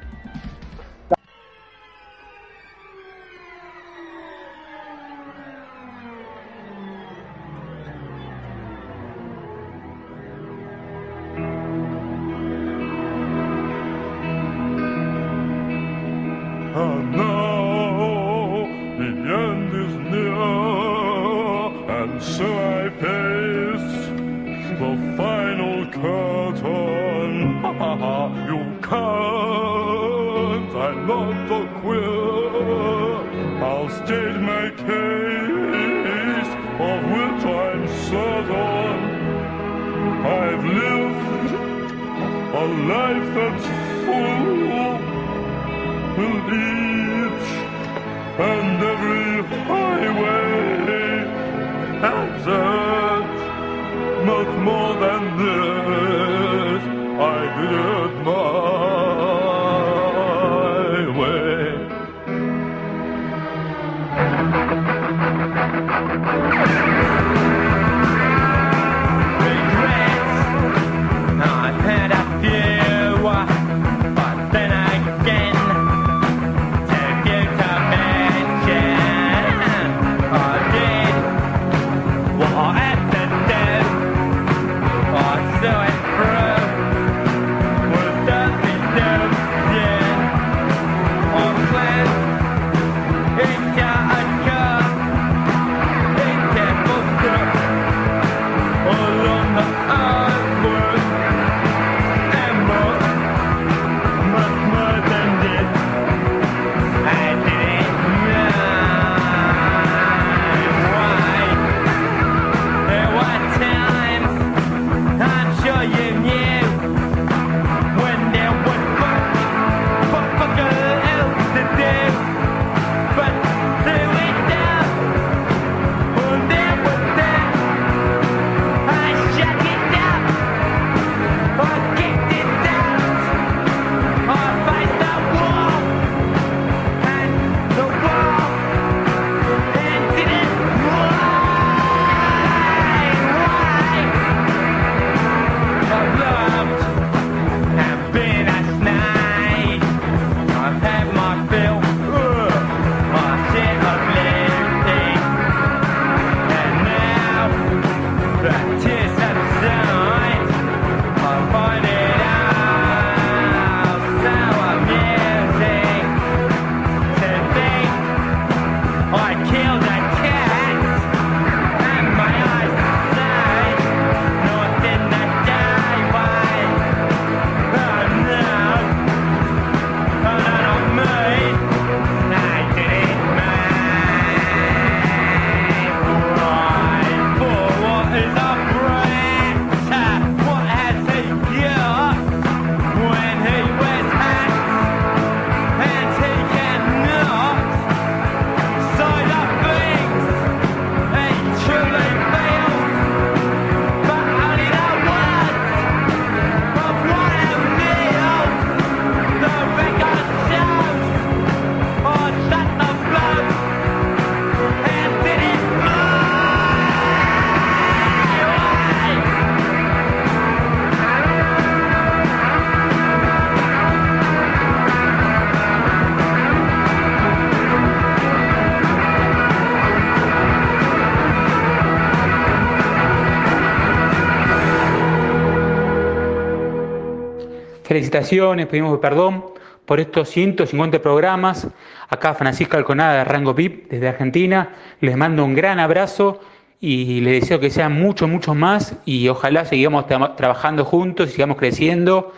Felicitaciones, pedimos perdón por estos 150 programas. Acá Francisca Alconada de Rango VIP desde Argentina. Les mando un gran abrazo y les deseo que sean muchos, muchos más y ojalá sigamos trabajando juntos, y sigamos creciendo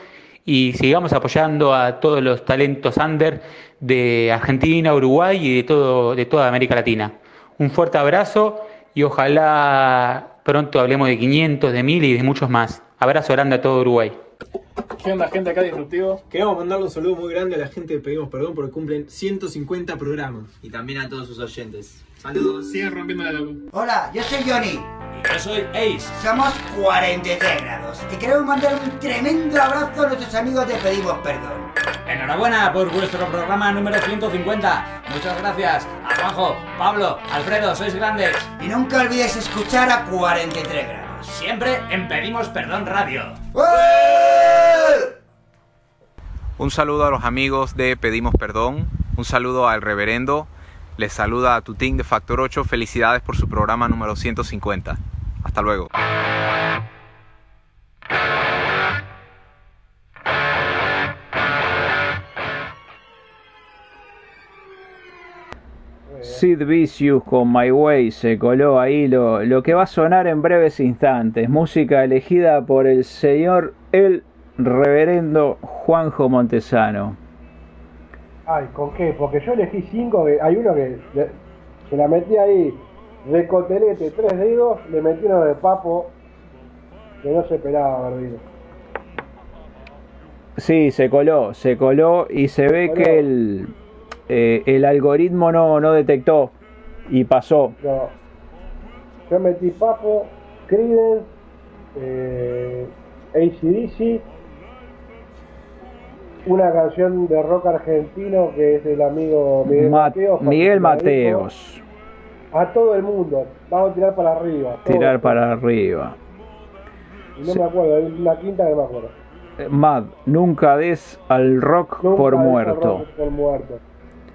y sigamos apoyando a todos los talentos under de Argentina, Uruguay y de, todo, de toda América Latina. Un fuerte abrazo y ojalá pronto hablemos de 500, de 1000 y de muchos más. Abrazo grande a todo Uruguay. ¿Qué onda, gente acá disruptivo? Queremos mandarle un saludo muy grande a la gente de Pedimos Perdón porque cumplen 150 programas. Y también a todos sus oyentes. Saludos. Sigan rompiendo la loco. Hola, yo soy Johnny. Yo soy Ace. Somos 43 grados. Y queremos mandar un tremendo abrazo a nuestros amigos de Pedimos Perdón. Enhorabuena por vuestro programa número 150. Muchas gracias. Abajo Pablo, Alfredo, sois grandes. Y nunca olvidéis escuchar a 43 grados. Siempre en Pedimos Perdón Radio. Un saludo a los amigos de Pedimos Perdón, un saludo al reverendo, les saluda a Tutín de Factor 8, felicidades por su programa número 150. Hasta luego. Sid Vicious con My Way se coló ahí lo, lo que va a sonar en breves instantes. Música elegida por el señor el reverendo Juanjo Montesano. Ay, ¿con qué? Porque yo elegí cinco, que hay uno que se la metí ahí de cotelete, tres dedos, le metí uno de papo, que no se esperaba haber. Sí, se coló, se coló y se ve Coló. que el, eh, el algoritmo no, no detectó y pasó. No. Yo metí papo, Creedence, eh, ACDC, una canción de rock argentino que es del amigo Miguel Ma- Mateos. Miguel Mateos, A todo el mundo, vamos a tirar para arriba. tirar para arriba. Y no me acuerdo, hay una quinta que me acuerdo. Eh, Mad, nunca des al rock Nunca por des al rock por muerto.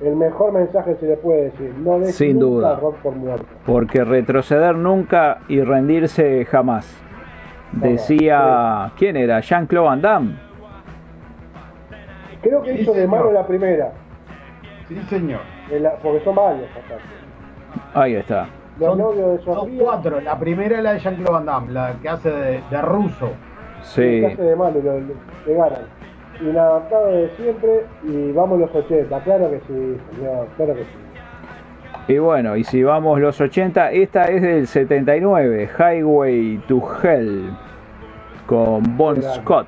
El mejor mensaje se le puede decir, no des Sin nunca duda. rock por muerto. Porque retroceder nunca y rendirse jamás. Decía, ¿quién era? Jean-Claude Van Damme. Creo que Sí, hizo de malo la primera, Sí, señor. la- porque son varios. Ahí está. Los Son, novios de son Sofía, cuatro. La primera es la de Jean-Claude Van Damme, la que hace de, de ruso. Sí. que hace de malo, le ganan. Inadaptado de siempre y vamos los 80, claro que sí, señor, claro que sí. Y bueno, y si vamos los 80, esta es del 79, Highway to Hell, con Bon. Scott.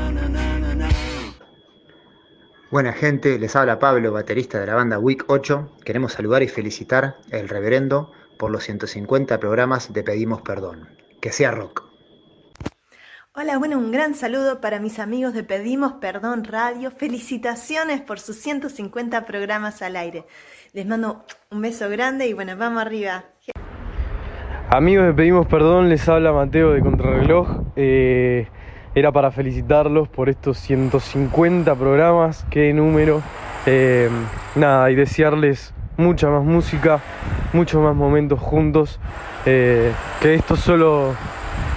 Buena gente, les habla Pablo, baterista de la banda Week 8. Queremos saludar y felicitar al reverendo por los 150 programas de Pedimos Perdón. Que sea rock. Hola, bueno, un gran saludo para mis amigos de Pedimos Perdón Radio. Felicitaciones por sus 150 programas al aire. Les mando un beso grande y bueno, vamos arriba. Amigos de Pedimos Perdón, les habla Mateo de Contrarreloj. Eh, era para felicitarlos por estos 150 programas, qué número. Eh, nada, y desearles mucha más música, muchos más momentos juntos. eh, que esto solo,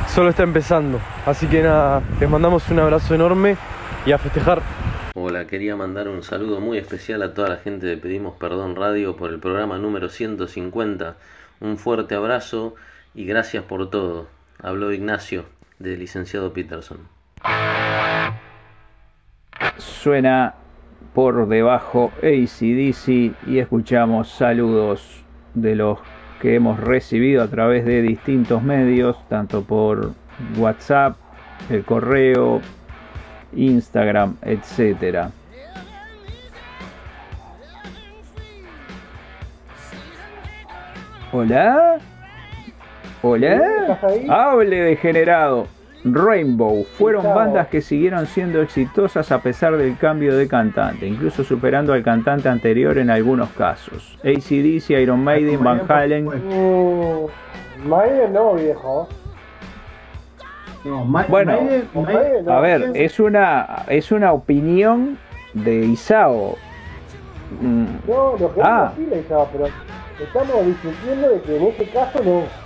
solo está empezando. Así que nada, les mandamos un abrazo enorme y a festejar. Hola, quería mandar un saludo muy especial a toda la gente de Pedimos Perdón Radio por el programa número 150. Un fuerte abrazo y gracias por todo. Habló Ignacio, de licenciado Peterson. Suena por debajo ACDC y escuchamos saludos de los que hemos recibido a través de distintos medios, tanto por WhatsApp, el correo, Instagram, etcétera. Hola. Hola. Hable degenerado. Rainbow fueron bandas que siguieron siendo exitosas a pesar del cambio de cantante, incluso superando al cantante anterior en algunos casos. ACDC, Iron Maiden, Van Halen. Mm, Maiden no, viejo. No, Ma- Bueno, Maiden- Maiden- a ver, es una es una opinión de Isao. Mm, No, lo que Ah. sí le estaba, pero estamos discutiendo de que en este caso no.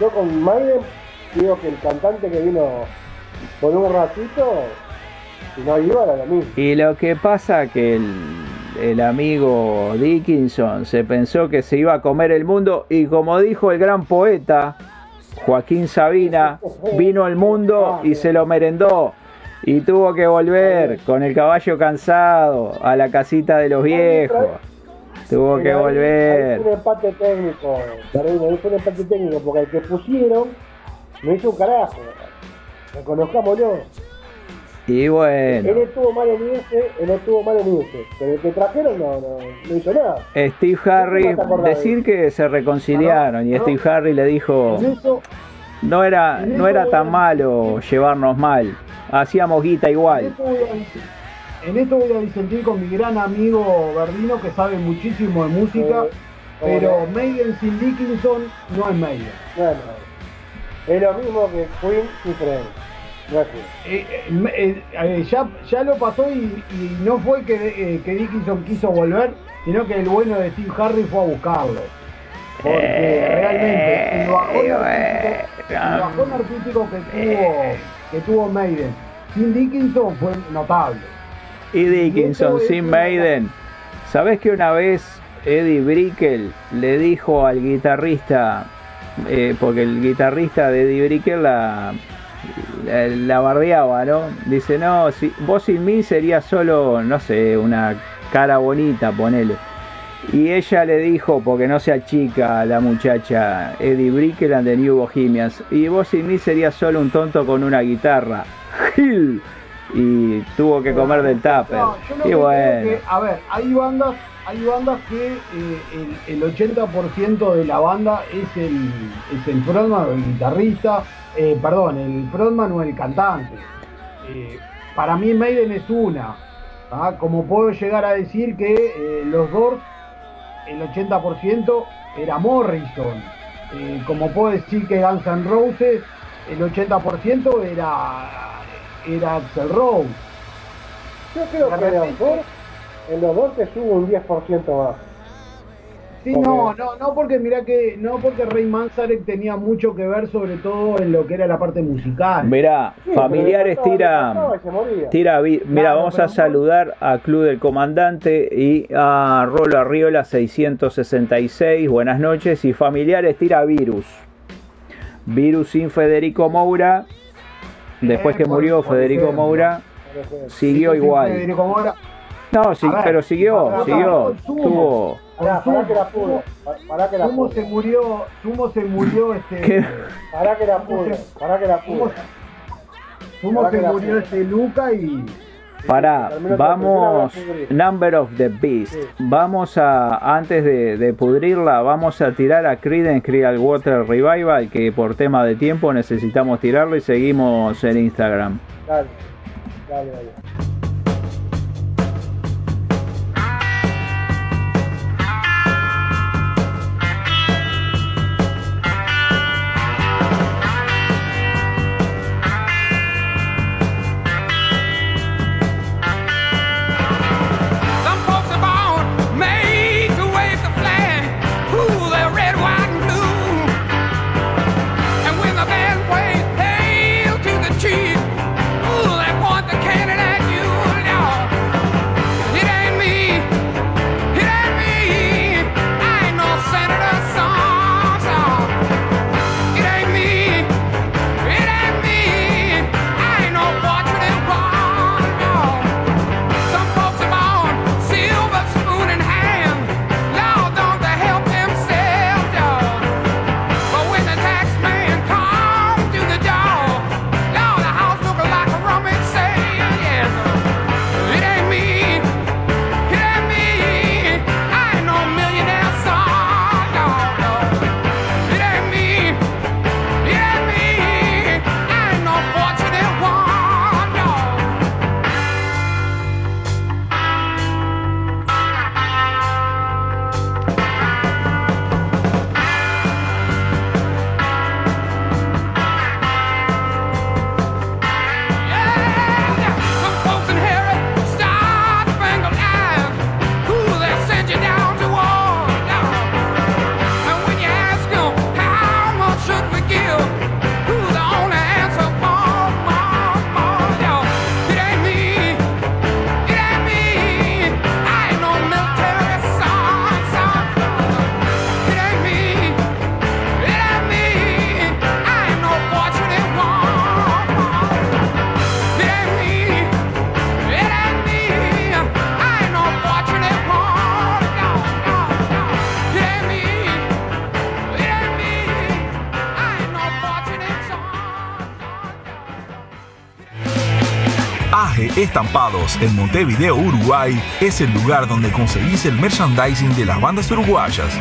Yo con Maiden digo que el cantante que vino por un ratito, si no iba, era lo mismo. Y lo que pasa que el, el amigo Dickinson se pensó que se iba a comer el mundo y como dijo el gran poeta Joaquín Sabina, vino al mundo y se lo merendó y tuvo que volver con el caballo cansado a la casita de los viejos. Tuvo que ahí- ahí volver. Es un empate técnico, Carolina, es un empate técnico, porque el que pusieron no hizo un carajo. Reconozcámoslo. Y Él bueno, estuvo mal en ese, él estuvo mal en ese, pero el que trajeron no, no, no hizo nada. Steve Harry, decir que se reconciliaron y No. Steve Harry le dijo... Eso, No era, no era tan malo llevarnos mal. Hacíamos guita igual. En esto voy a disentir con mi gran amigo Verdino que sabe muchísimo de música, Eh, pero. Maiden sin Dickinson no es Maiden. bueno, es lo mismo que Queen y Fred. Gracias. Eh, eh, eh, ya, ya lo pasó y, y no fue que, eh, que Dickinson quiso volver, sino que el bueno de Steve Harry fue a buscarlo. Porque Eh, realmente el bajón, artístico, el bajón artístico que tuvo, que tuvo Maiden sin Dickinson fue notable. Y Dickinson sin Maiden. ¿Sabés que una vez Eddie Brickell le dijo al guitarrista, eh, porque el guitarrista de Eddie Brickell la, la, la bardeaba, ¿no? Dice, no, si, vos sin mí sería solo, no sé, una cara bonita, ponele. Y ella le dijo, porque no sea chica la muchacha, Eddie Brickell and the New Bohemians, y vos sin mí sería solo un tonto con una guitarra. Gil. Y tuvo que comer del tupper. No, yo lo y que creo bueno. que, a ver, hay bandas, hay bandas que eh, el, el 80% de la banda es el, es el frontman o el guitarrista, eh, perdón, el frontman o el cantante. Eh, para mí Maiden es una. ¿ah? Como puedo llegar a decir que los Doors, el 80% era Morrison. Como puedo decir que Guns N' Roses, el 80% era, era Axel Rose. Yo creo que en los dos, en los dos te subo un 10% más. Sí, no, no, no porque mirá que, no porque Rey Manzarek tenía mucho que ver sobre todo en lo que era la parte musical. Mirá, Sí, familiares tira, tira, vi- mira, Claro, vamos a saludar a Club del Comandante y a Rolo Arriola 666, buenas noches, y familiares tira Virus. Virus sin Federico Moura, después que murió Federico. Moura, siguió igual. Federico Moura. No, sí, ver, pero siguió, pará, siguió, tuvo... Pará, pará que la pudo. Pará que la Sumo se murió, Sumo se murió este. ¿Qué? Pará que la pudo. Pará que la pudo. Sumo Pará se murió este Luca y. Pará, Terminó vamos, Number of the Beast. Vamos a, antes de, de pudrirla, vamos a tirar a Creedence Clearwater Revival, que por tema de tiempo necesitamos tirarlo y seguimos en Instagram. Dale, dale, dale. Estampados en Montevideo, Uruguay es el lugar donde conseguís el merchandising de las bandas uruguayas.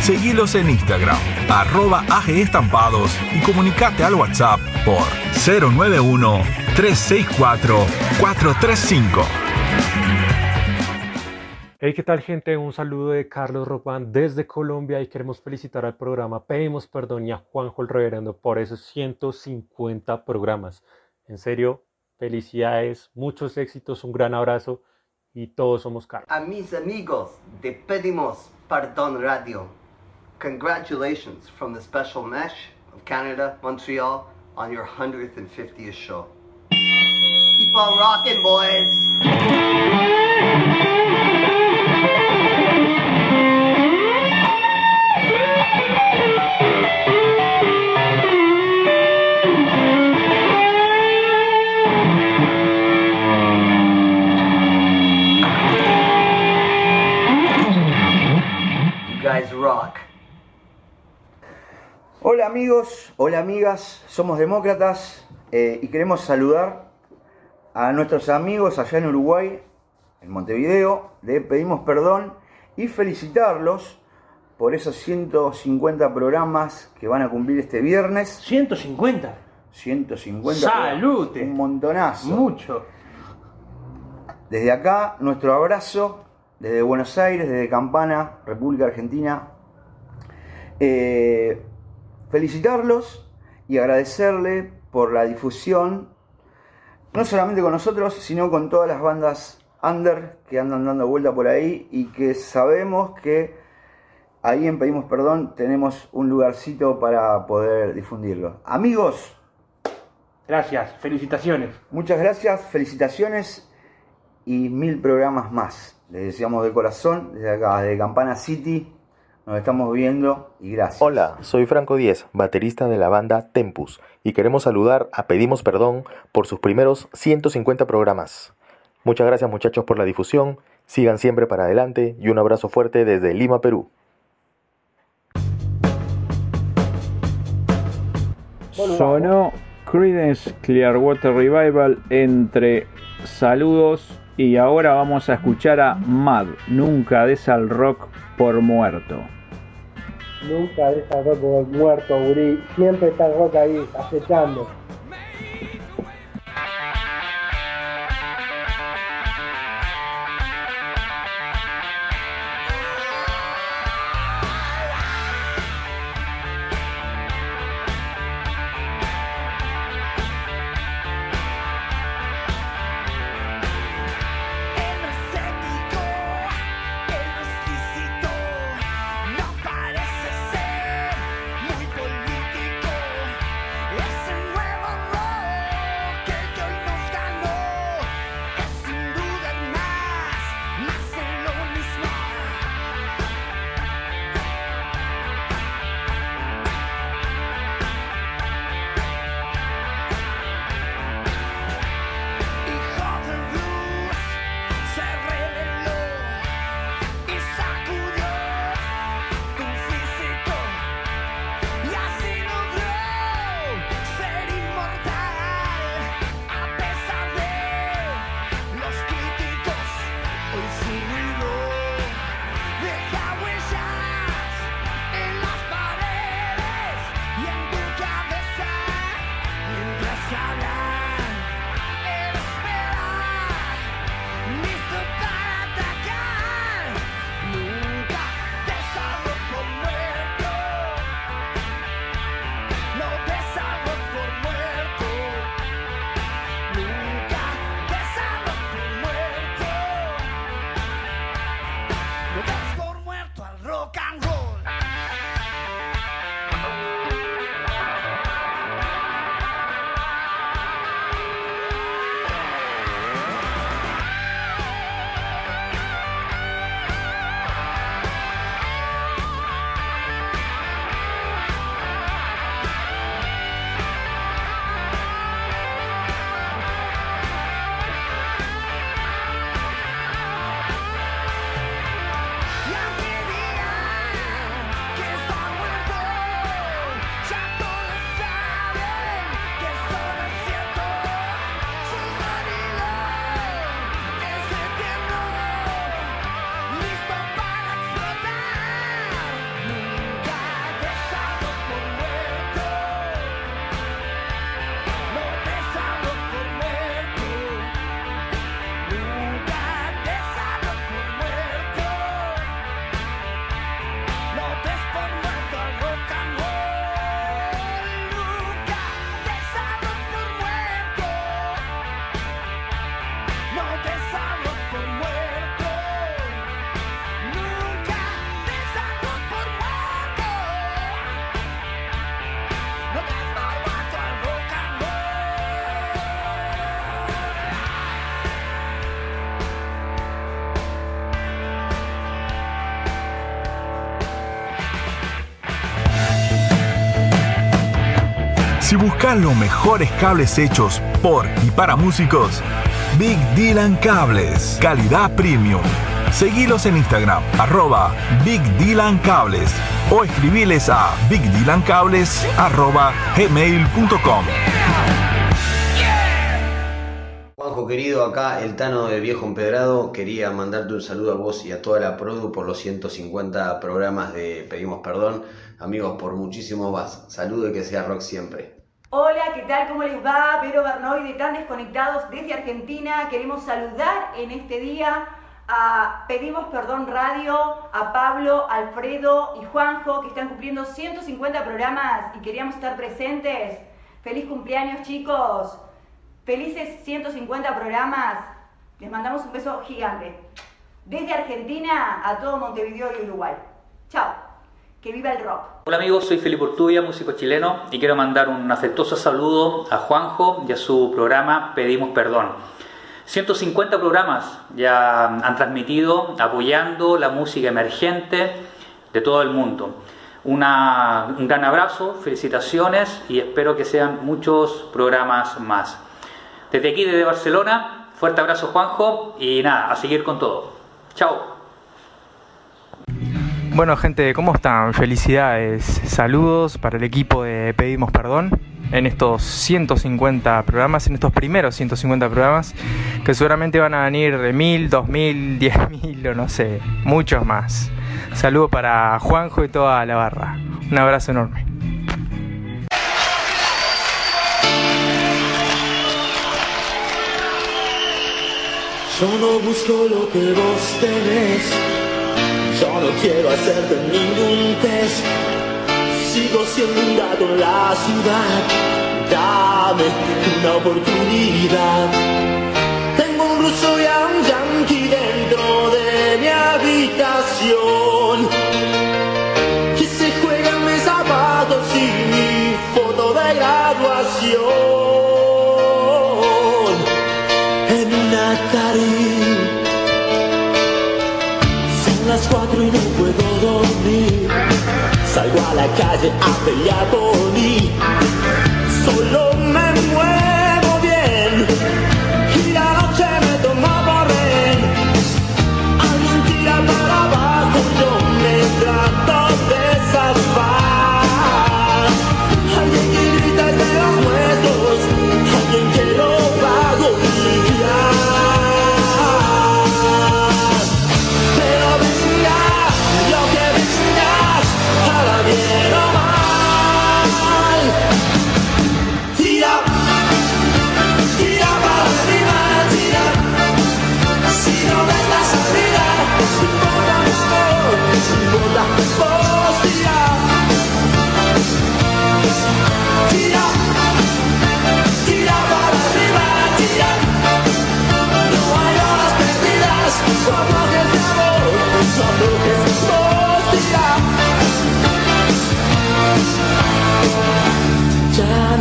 Seguilos en Instagram, arroba AG Estampados y comunicate al WhatsApp por 091-364-435. Hey, ¿qué tal gente? Un saludo de Carlos Ropan desde Colombia y queremos felicitar al programa Pedimos Perdón y a Juanjo el Reverendo por esos 150 programas. En serio, felicidades, muchos éxitos, un gran abrazo y todos somos Carlos. A mis amigos de Pedimos Pardon Radio, congratulations from the Special Mesh of Canada, Montreal, on your 150th show. Keep on rocking, boys! Hola amigos, hola amigas, somos demócratas eh, y queremos saludar a nuestros amigos allá en Uruguay, en Montevideo, le pedimos perdón y felicitarlos por esos 150 programas que van a cumplir este viernes. 150. 150. Salute. Un montonazo. Mucho. Desde acá, nuestro abrazo, desde Buenos Aires, desde Campana, República Argentina. Eh, felicitarlos y agradecerle por la difusión, no solamente con nosotros, sino con todas las bandas under que andan dando vuelta por ahí y que sabemos que ahí en Pedimos Perdón tenemos un lugarcito para poder difundirlo. Amigos. Gracias, felicitaciones. Muchas gracias, felicitaciones y mil programas más. Les deseamos de corazón, desde acá, de Campana City. Nos estamos viendo y gracias. Hola, soy Franco Díez, baterista de la banda Tempus, y queremos saludar a Pedimos Perdón por sus primeros 150 programas. Muchas gracias muchachos por la difusión, sigan siempre para adelante y un abrazo fuerte desde Lima, Perú. Sonó Creedence Clearwater Revival entre saludos y ahora vamos a escuchar a Mad, Nunca des al rock por muerto. Nunca deja el rock por muerto, Uri. Siempre está el rock ahí, acechando. Si buscas los mejores cables hechos por y para músicos, Big Dylan Cables, calidad premium. Seguilos en Instagram, arroba Big Dylan Cables o escribiles a bigdylancables arroba gmail.com. Juanjo querido, acá el Tano de Viejo Empedrado, quería mandarte un saludo a vos y a toda la Produ por los 150 programas de Pedimos Perdón. Amigos, por muchísimo más. Saludo y que sea rock siempre. Hola, ¿qué tal? ¿Cómo les va? Vero Bernoy de Tan Desconectados desde Argentina. Queremos saludar en este día a Pedimos Perdón Radio, a Pablo, Alfredo y Juanjo que están cumpliendo 150 programas y queríamos estar presentes. Feliz cumpleaños chicos. Felices 150 programas. Les mandamos un beso gigante. Desde Argentina a todo Montevideo y Uruguay. Chao. Que viva el rock. Hola amigos, soy Felipe Urtubia, músico chileno, y quiero mandar un afectuoso saludo a Juanjo y a su programa Pedimos Perdón. 150 programas ya han transmitido apoyando la música emergente de todo el mundo. Un gran abrazo, felicitaciones y espero que sean muchos programas más. Desde aquí, desde Barcelona, fuerte abrazo Juanjo y nada, a seguir con todo. Chao. Bueno gente, ¿cómo están? Felicidades, saludos para el equipo de Pedimos Perdón en estos 150 programas, en estos primeros 150 programas, que seguramente van a venir de 1000, 2000, 10000 o no sé, muchos más. Saludo para Juanjo y toda la barra. Un abrazo enorme. Yo no busco lo que vos tenés. Yo no quiero hacerte ningún test. Sigo siendo un gato en la ciudad. Dame una oportunidad. Tengo un ruso y a un yankee dentro de mi habitación. Que se juegan mis zapatos y mi foto de graduación. Salgo a la calle a pelear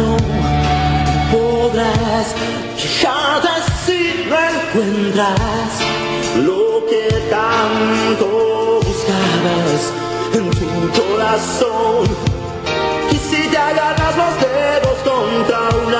no podrás quejarte si no encuentras lo que tanto buscabas en tu corazón. Te agarras los dedos contra una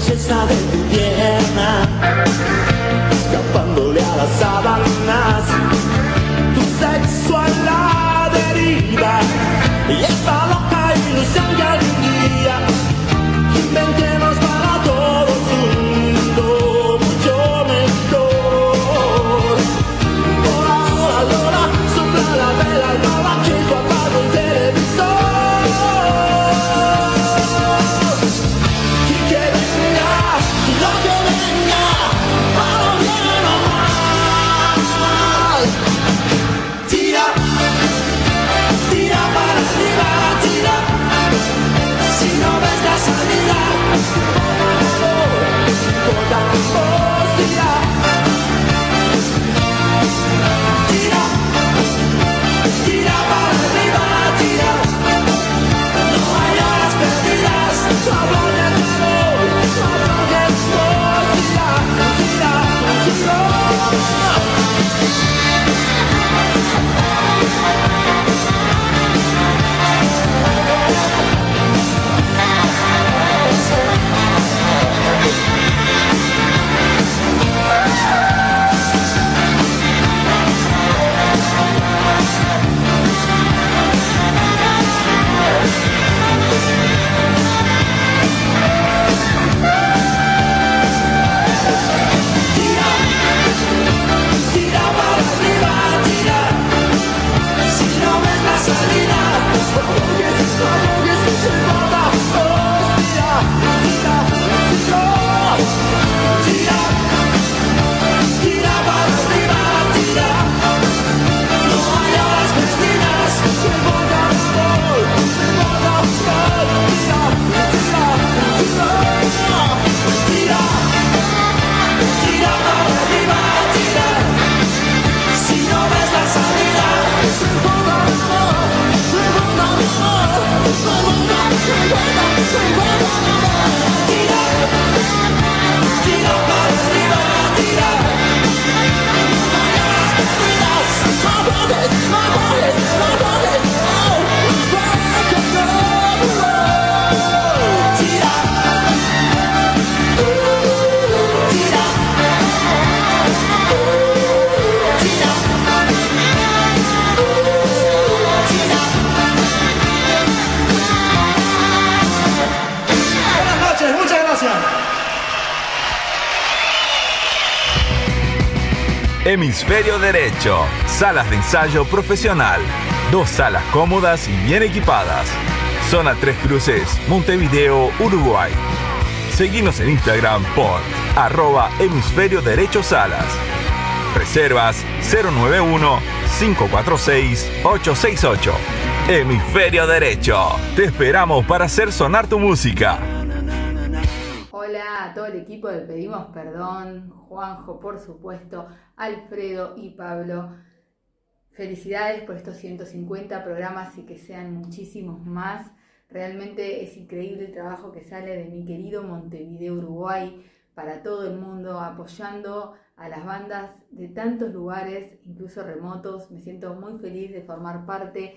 La belleza salas de ensayo profesional, dos salas cómodas y bien equipadas. Zona Tres Cruces, Montevideo, Uruguay. Seguimos en Instagram por arroba hemisferio derecho salas. Reservas 091-546-868. Hemisferio Derecho. Te esperamos para hacer sonar tu música. Hola a todo el equipo de Pedimos Perdón, Juanjo, por supuesto, Alfredo y Pablo. Felicidades por estos 150 programas y que sean muchísimos más. Realmente es increíble el trabajo que sale de mi querido Montevideo, Uruguay, para todo el mundo, apoyando a las bandas de tantos lugares, incluso remotos. Me siento muy feliz de formar parte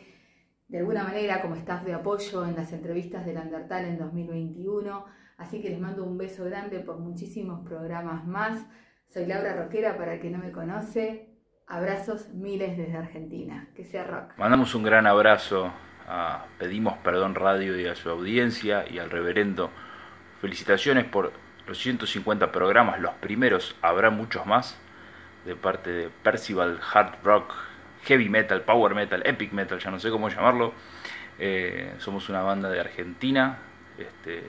de alguna manera como staff de apoyo en las entrevistas del Andertal en 2021. Así que les mando un beso grande por muchísimos programas más. Soy Laura Roquera, para el que no me conoce. Abrazos miles desde Argentina. Que sea rock. Mandamos un gran abrazo a Pedimos Perdón Radio y a su audiencia y al reverendo. Felicitaciones por los 150 programas, los primeros, habrá muchos más, de parte de Percival Hard Rock, Heavy Metal, Power Metal, Epic Metal, ya no sé cómo llamarlo. Eh, somos una banda de Argentina este,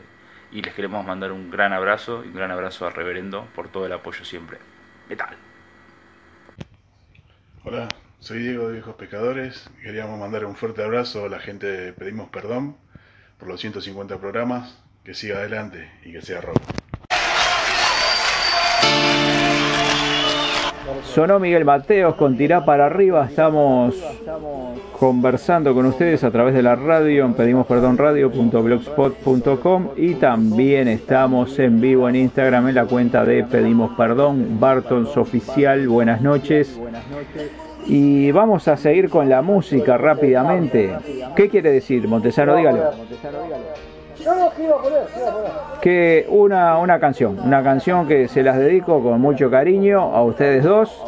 y les queremos mandar un gran abrazo y un gran abrazo al reverendo por todo el apoyo siempre. Metal. Hola, soy Diego de Viejos Pecadores. Queríamos mandar un fuerte abrazo a la gente de Pedimos Perdón por los 150 programas. Que siga adelante y que sea rock. Sonó Miguel Mateos con Tirá para arriba. Estamos conversando con ustedes a través de la radio en pedimosperdonradio.blogspot.com y también estamos en vivo en Instagram en la cuenta de Pedimos Perdón, Bartons Oficial. Buenas noches. Y vamos a seguir con la música rápidamente. ¿Qué quiere decir, Montesano? Dígalo. Que una, una canción, una canción que se las dedico con mucho cariño a ustedes dos.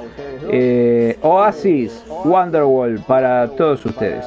Eh, Oasis, Wonderwall para todos ustedes.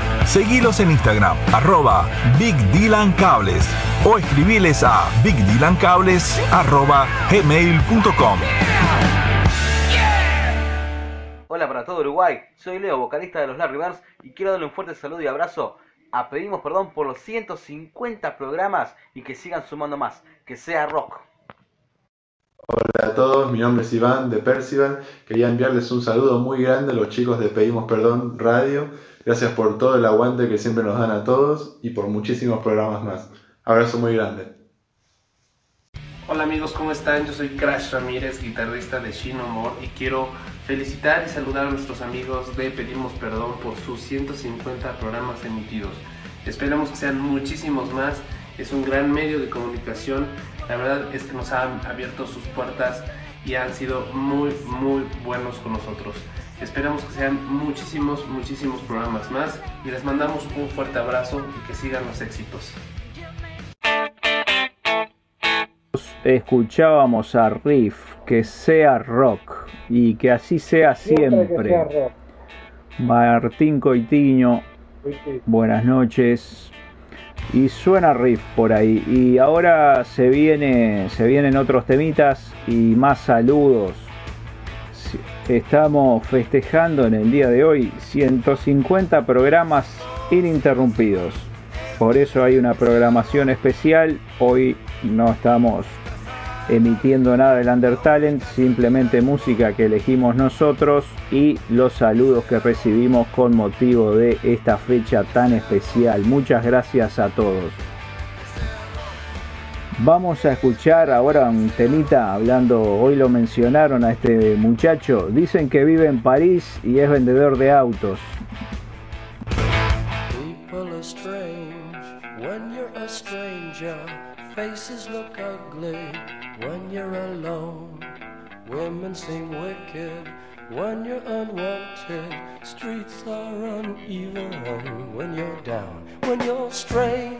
Seguilos en Instagram, arroba Big Dylan Cables o escribiles a bigdylancables arroba gmail.com. Hola para todo Uruguay, soy Leo, vocalista de los Larry Birds y quiero darle un fuerte saludo y abrazo a Pedimos Perdón por los 150 programas y que sigan sumando más, que sea rock. Hola a todos, mi nombre es Iván de Percival. Quería enviarles un saludo muy grande a los chicos de Pedimos Perdón Radio. Gracias por todo el aguante que siempre nos dan a todos y por muchísimos programas más. Abrazo muy grande. Hola amigos, ¿cómo están? Yo soy Crash Ramírez, guitarrista de Shino More y quiero felicitar y saludar a nuestros amigos de Pedimos Perdón por sus 150 programas emitidos. Esperamos que sean muchísimos más. Es un gran medio de comunicación. La verdad es que nos han abierto sus puertas y han sido muy, muy buenos con nosotros. Esperamos que sean muchísimos, muchísimos programas más y les mandamos un fuerte abrazo y que sigan los éxitos. Escuchábamos a Riff, que sea rock y que así sea Siempre. Martín Coitiño, buenas noches. Y suena riff por ahí. Y ahora se viene, se vienen otros temitas y más saludos. Estamos festejando en el día de hoy 150 programas ininterrumpidos. Por eso hay una programación especial. Hoy no estamos emitiendo nada del Undertalent, simplemente música que elegimos nosotros y los saludos que recibimos con motivo de esta fecha tan especial. Muchas gracias a todos. Vamos a escuchar ahora un temita hablando, hoy lo mencionaron a este muchacho, dicen que vive en París y es vendedor de autos. People are strange when you're a stranger. Faces look ugly when you're alone. Women seem wicked when you're unwanted. Streets are uneven when you're down. When you're strange,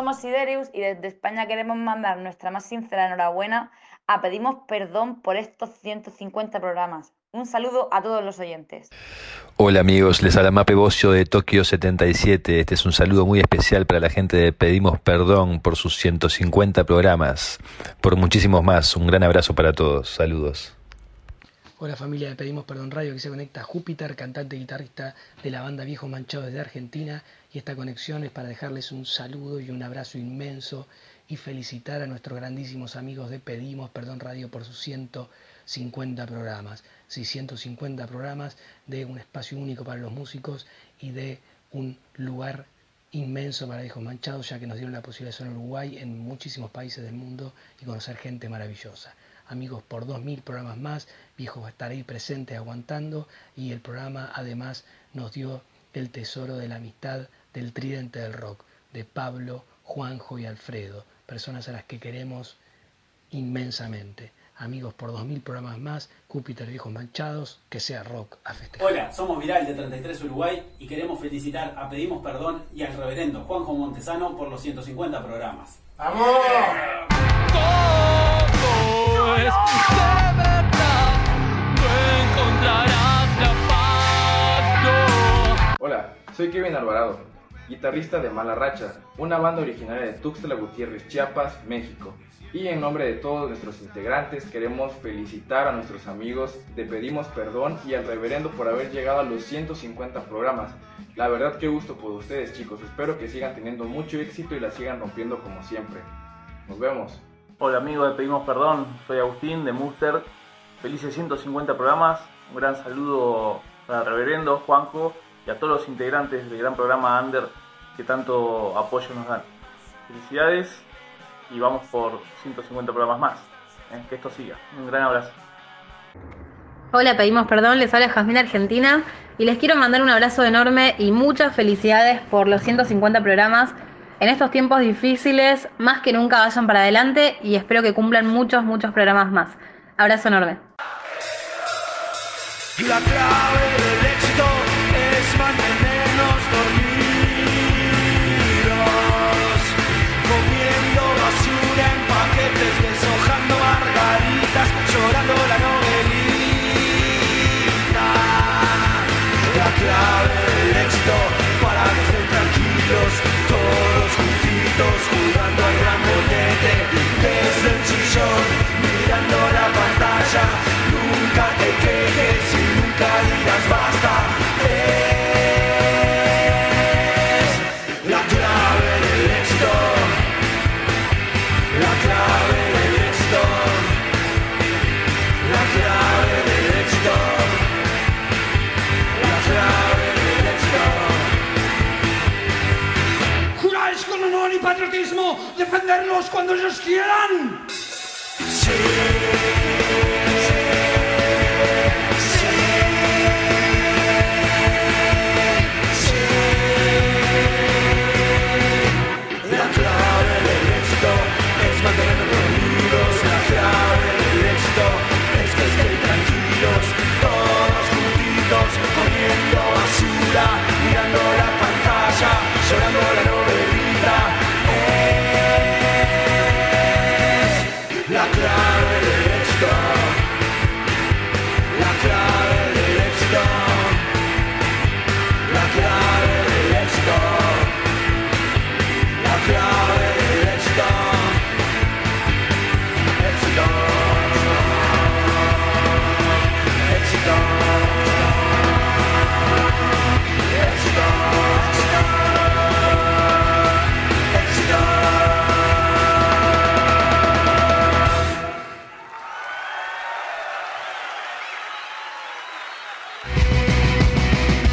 Somos Siderius y desde España queremos mandar nuestra más sincera enhorabuena a Pedimos Perdón por estos 150 programas. Un saludo a todos los oyentes. Hola amigos, les habla Mape Bocio de Tokio 77. Este es un saludo muy especial para la gente de Pedimos Perdón por sus 150 programas, por muchísimos más. Un gran abrazo para todos. Saludos. Hola familia de Pedimos Perdón Radio, que se conecta a Júpiter, cantante y guitarrista de la banda Viejos Manchados desde Argentina. Y esta conexión es para dejarles un saludo y un abrazo inmenso y felicitar a nuestros grandísimos amigos de Pedimos Perdón Radio por sus 150 programas. Sí, 150 programas de un espacio único para los músicos y de un lugar inmenso para Viejos Manchados, ya que nos dieron la posibilidad de en Uruguay, en muchísimos países del mundo y conocer gente maravillosa amigos por 2.000 programas más, Viejo va a estar ahí presente aguantando y el programa además nos dio el tesoro de la amistad del tridente del rock, de Pablo, Juanjo y Alfredo, personas a las que queremos inmensamente. Amigos por 2.000 programas más, Júpiter Viejos Manchados, que sea rock a festejar. Hola, somos Viral de 33 Uruguay y queremos felicitar a Pedimos Perdón y al reverendo Juanjo Montesano por los 150 programas. ¡Vamos! Hola, soy Kevin Alvarado, guitarrista de Mala Racha, una banda originaria de Tuxtla Gutiérrez, Chiapas, México. Y en nombre de todos nuestros integrantes queremos felicitar a nuestros amigos, te pedimos perdón y al reverendo por haber llegado a los 150 programas. La verdad que gusto por ustedes chicos, espero que sigan teniendo mucho éxito y la sigan rompiendo como siempre. Nos vemos. Hola amigos de Pedimos Perdón, soy Agustín de Muster. Felices 150 programas. Un gran saludo para reverendo Juanjo y a todos los integrantes del gran programa Under que tanto apoyo nos dan. Felicidades y vamos por 150 programas más. ¿eh? Que esto siga. Un gran abrazo. Hola, pedimos perdón, les habla Jazmín Argentina y les quiero mandar un abrazo enorme y muchas felicidades por los 150 programas. En estos tiempos difíciles, más que nunca vayan para adelante y espero que cumplan muchos, muchos programas más. Abrazo enorme. La clave del éxito dormidos, comiendo basura en paquetes, deshojando margaritas, llorando la novelita. La clave del éxito para que estén tranquilos, todos juntitos, jugando al gran bonete, desde el chillón, mirando la pantalla. Nunca te quejes y nunca digas basta. Patriotismo defenderlos cuando ellos quieran?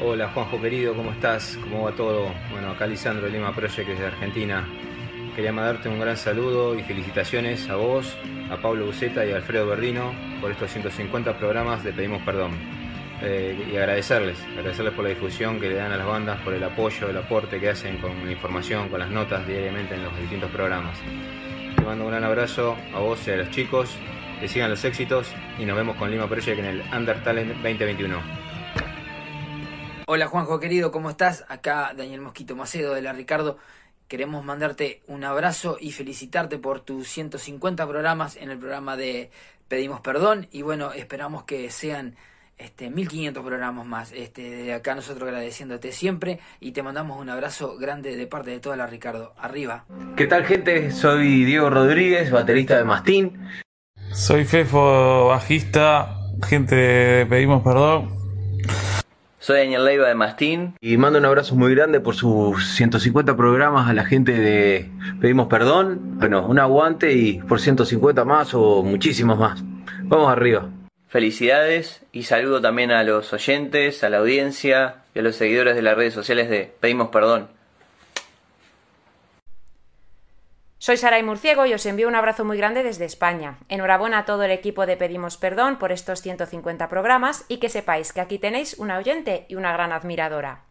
Hola Juanjo querido, ¿cómo estás? ¿Cómo va todo? Bueno, acá Lisandro Lima Project desde Argentina. Quería mandarte un gran saludo y felicitaciones a vos, a Pablo Buceta y a Alfredo Berdino por estos 150 programas de Pedimos Perdón. Eh, y agradecerles, agradecerles por la difusión que le dan a las bandas, por el apoyo, el aporte que hacen con la información, con las notas diariamente en los distintos programas. Te mando un gran abrazo a vos y a los chicos, que sigan los éxitos y nos vemos con Lima Project en el Under Talent 2021. Hola Juanjo querido, ¿cómo estás? Acá Daniel Mosquito Macedo de la Ricardo. Queremos mandarte un abrazo y felicitarte por tus 150 programas en el programa de Pedimos Perdón y bueno, esperamos que sean este 1500 programas más. Este de acá nosotros agradeciéndote siempre y te mandamos un abrazo grande de parte de toda la Ricardo. Arriba. ¿Qué tal gente? Soy Diego Rodríguez, baterista de Mastín. Soy Fefo, bajista. Gente, pedimos perdón. Soy Daniel Leiva de Mastín y mando un abrazo muy grande por sus 150 programas a la gente de Pedimos Perdón. Bueno, un aguante y por 150 más o muchísimos más. Vamos arriba. Felicidades y saludo también a los oyentes, a la audiencia y a los seguidores de las redes sociales de Pedimos Perdón. Soy Saray Murciego y os envío un abrazo muy grande desde España. Enhorabuena a todo el equipo de Pedimos Perdón por estos 150 programas y que sepáis que aquí tenéis una oyente y una gran admiradora.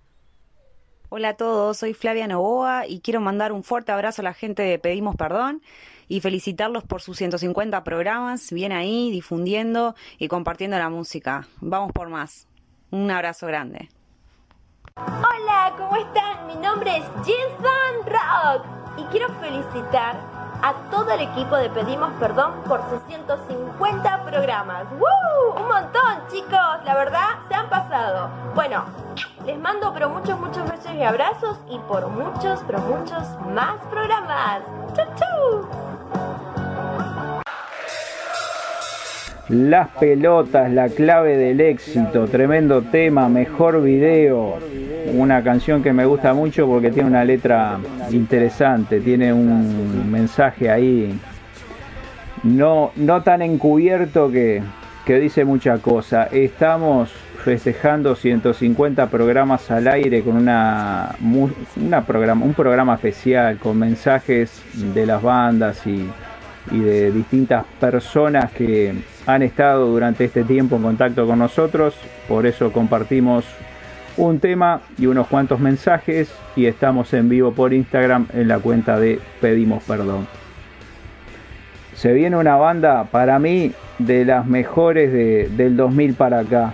Hola a todos, soy Flavia Novoa y quiero mandar un fuerte abrazo a la gente de Pedimos Perdón y felicitarlos por sus 150 programas, bien ahí, difundiendo y compartiendo la música. Vamos por más. Un abrazo grande. Hola, ¿cómo están? Mi nombre es Jason Rock y quiero felicitar a todo el equipo de Pedimos Perdón por sus 150 programas. ¡Woo! Un montón, chicos, la verdad se han pasado. Bueno, les mando pero muchos, muchos besos y abrazos y por muchos, pero muchos más programas. ¡Chau, chau! Las pelotas, la clave del éxito, tremendo tema, mejor video, una canción que me gusta mucho porque tiene una letra interesante, tiene un mensaje ahí no, no tan encubierto que, que dice mucha cosa. Estamos festejando 150 programas al aire con una, una programa, un programa especial con mensajes de las bandas y, y de distintas personas que han estado durante este tiempo en contacto con nosotros. Por eso compartimos un tema y unos cuantos mensajes y estamos en vivo por Instagram en la cuenta de Pedimos Perdón. Se viene una banda para mí de las mejores de- del 2000 para acá.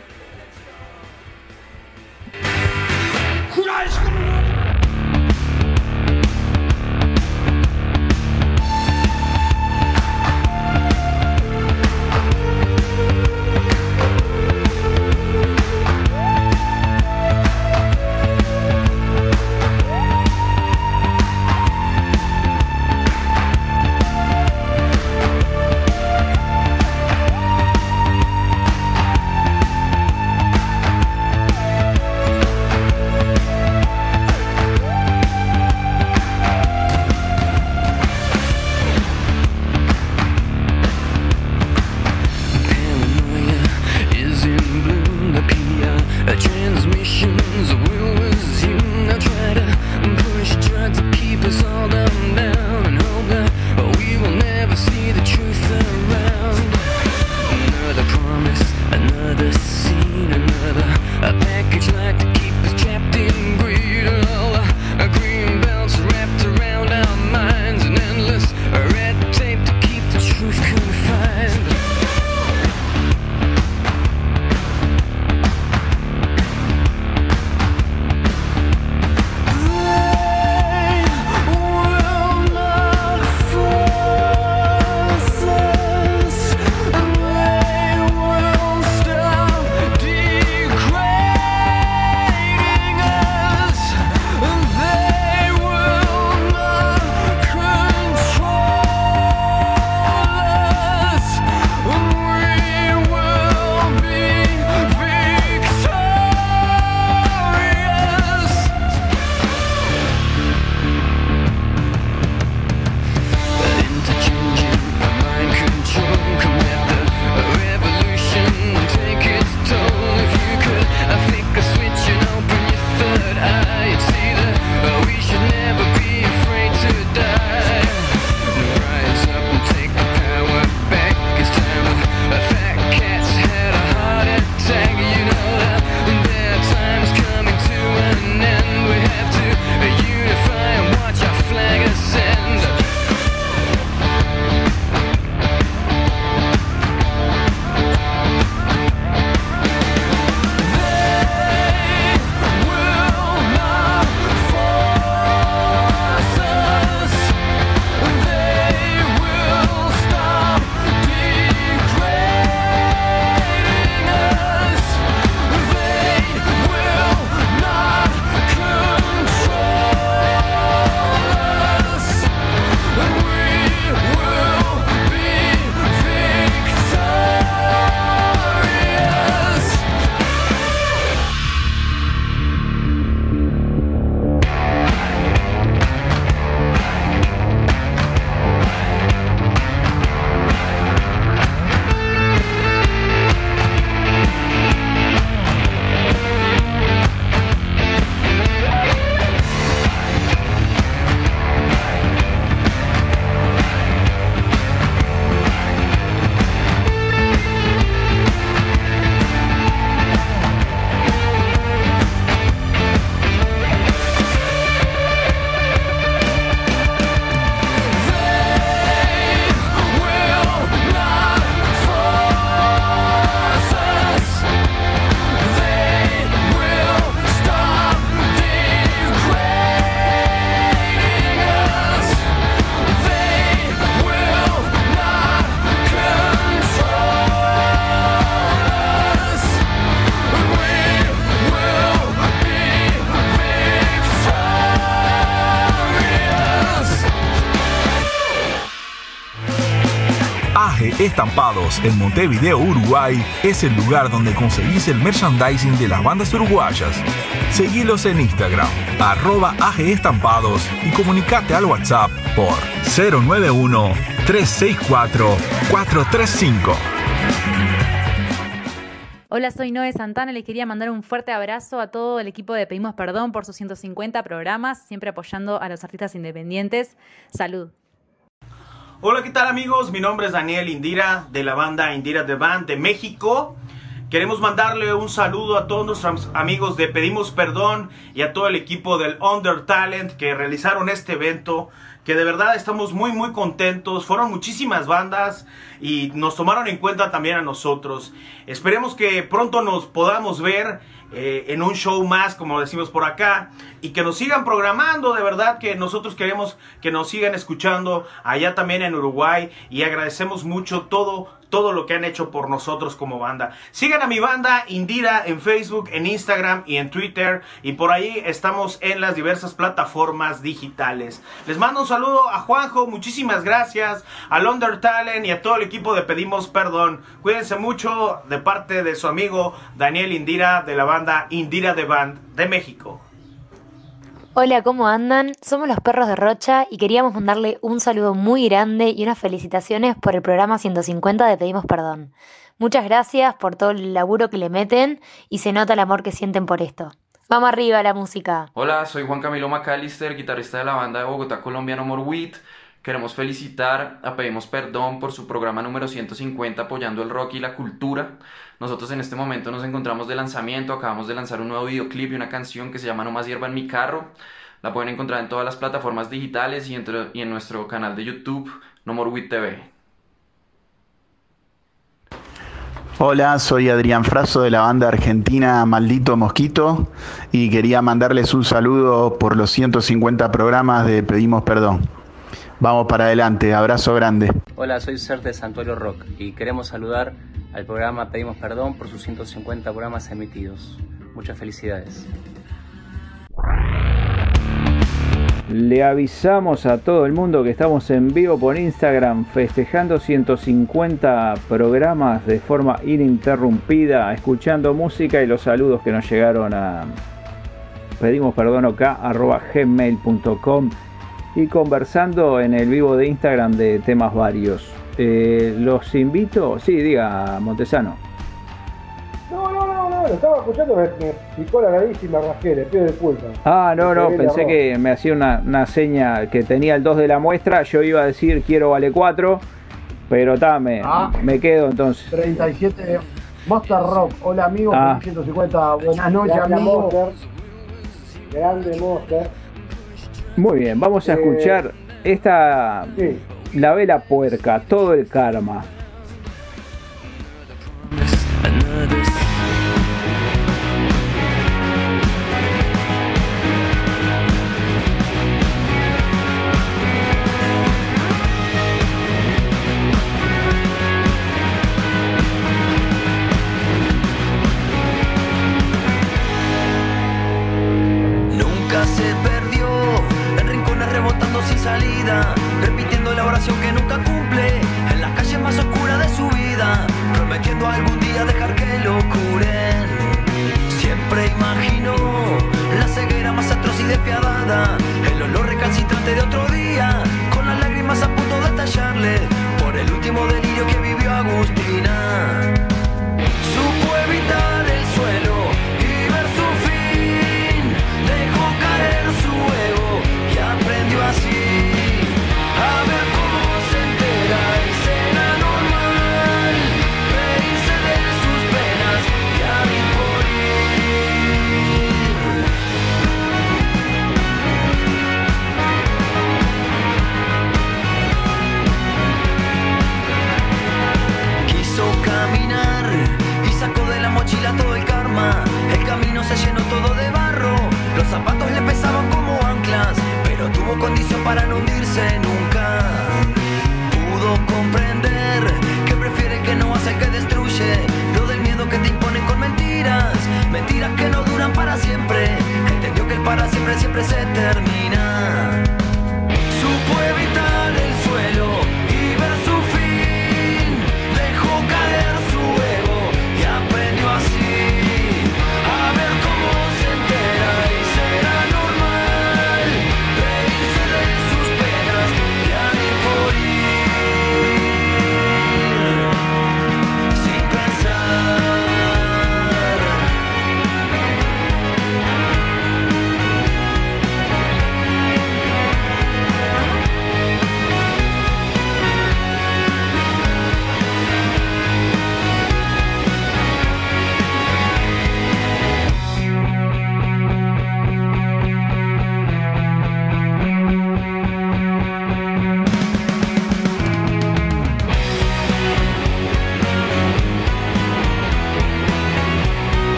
Estampados en Montevideo, Uruguay es el lugar donde conseguís el merchandising de las bandas uruguayas. Seguilos en Instagram, arroba AG Estampados y comunicate al WhatsApp por 091-364-435. Hola, soy Noé Santana les quería mandar un fuerte abrazo a todo el equipo de Pedimos Perdón por sus 150 programas, siempre apoyando a los artistas independientes. Salud. Hola, ¿qué tal amigos? Mi nombre es Daniel Indira de la banda Indira The Band de México. Queremos mandarle un saludo a todos nuestros amigos de Pedimos Perdón y a todo el equipo del Under Talent que realizaron este evento que de verdad estamos muy muy contentos. Fueron muchísimas bandas y nos tomaron en cuenta también a nosotros. Esperemos que pronto nos podamos ver eh, en un show más, como decimos por acá, y que nos sigan programando, de verdad que nosotros queremos que nos sigan escuchando allá también en Uruguay y agradecemos mucho todo todo lo que han hecho por nosotros como banda. Sigan a mi banda Indira en Facebook, en Instagram y en Twitter y por ahí estamos en las diversas plataformas digitales. Les mando un saludo a Juanjo, muchísimas gracias, al Under Talent y a todo el equipo de Pedimos Perdón. Cuídense mucho de parte de su amigo Daniel Indira de la banda Indira de Band de México. Hola, ¿cómo andan? Somos los perros de Rocha y queríamos mandarle un saludo muy grande y unas felicitaciones por el programa 150 de Pedimos Perdón. Muchas gracias por todo el laburo que le meten y se nota el amor que sienten por esto. Vamos arriba la música. Hola, soy Juan Camilo McAllister, guitarrista de la banda de Bogotá, Colombia, No More Wheat. Queremos felicitar a Pedimos Perdón por su programa número 150 apoyando el rock y la cultura. Nosotros en este momento nos encontramos de lanzamiento, acabamos de lanzar un nuevo videoclip y una canción que se llama No más hierba en mi carro. La pueden encontrar en todas las plataformas digitales y, entre- y en nuestro canal de YouTube, No More Wheat TV. Hola, soy Adrián Fraso de la banda argentina Maldito Mosquito y quería mandarles un saludo por los 150 programas de Pedimos Perdón. Vamos para adelante, abrazo grande. Hola, soy Ser de Santuario Rock y queremos saludar al programa Pedimos Perdón por sus 150 programas emitidos. Muchas felicidades. Le avisamos a todo el mundo que estamos en vivo por Instagram festejando 150 programas de forma ininterrumpida, escuchando música y los saludos que nos llegaron a pedimos perdón acá y conversando en el vivo de Instagram de temas varios. Eh, los invito, sí, diga Montesano. No, no, no, no, lo estaba escuchando, me, me picó la nariz y me rasqué, le pido disculpas. Ah, no, Me no, pensé que me hacía una, una seña que tenía el 2 de la muestra, yo iba a decir quiero vale 4, pero está, me, Ah. me quedo entonces. 37 Monster Rock. Hola amigos, Ah. 150. Buenas noches Grande amigos. Monster. Grande Monster. Muy bien, vamos a Eh, escuchar esta sí. La vela puerca, todo el karma.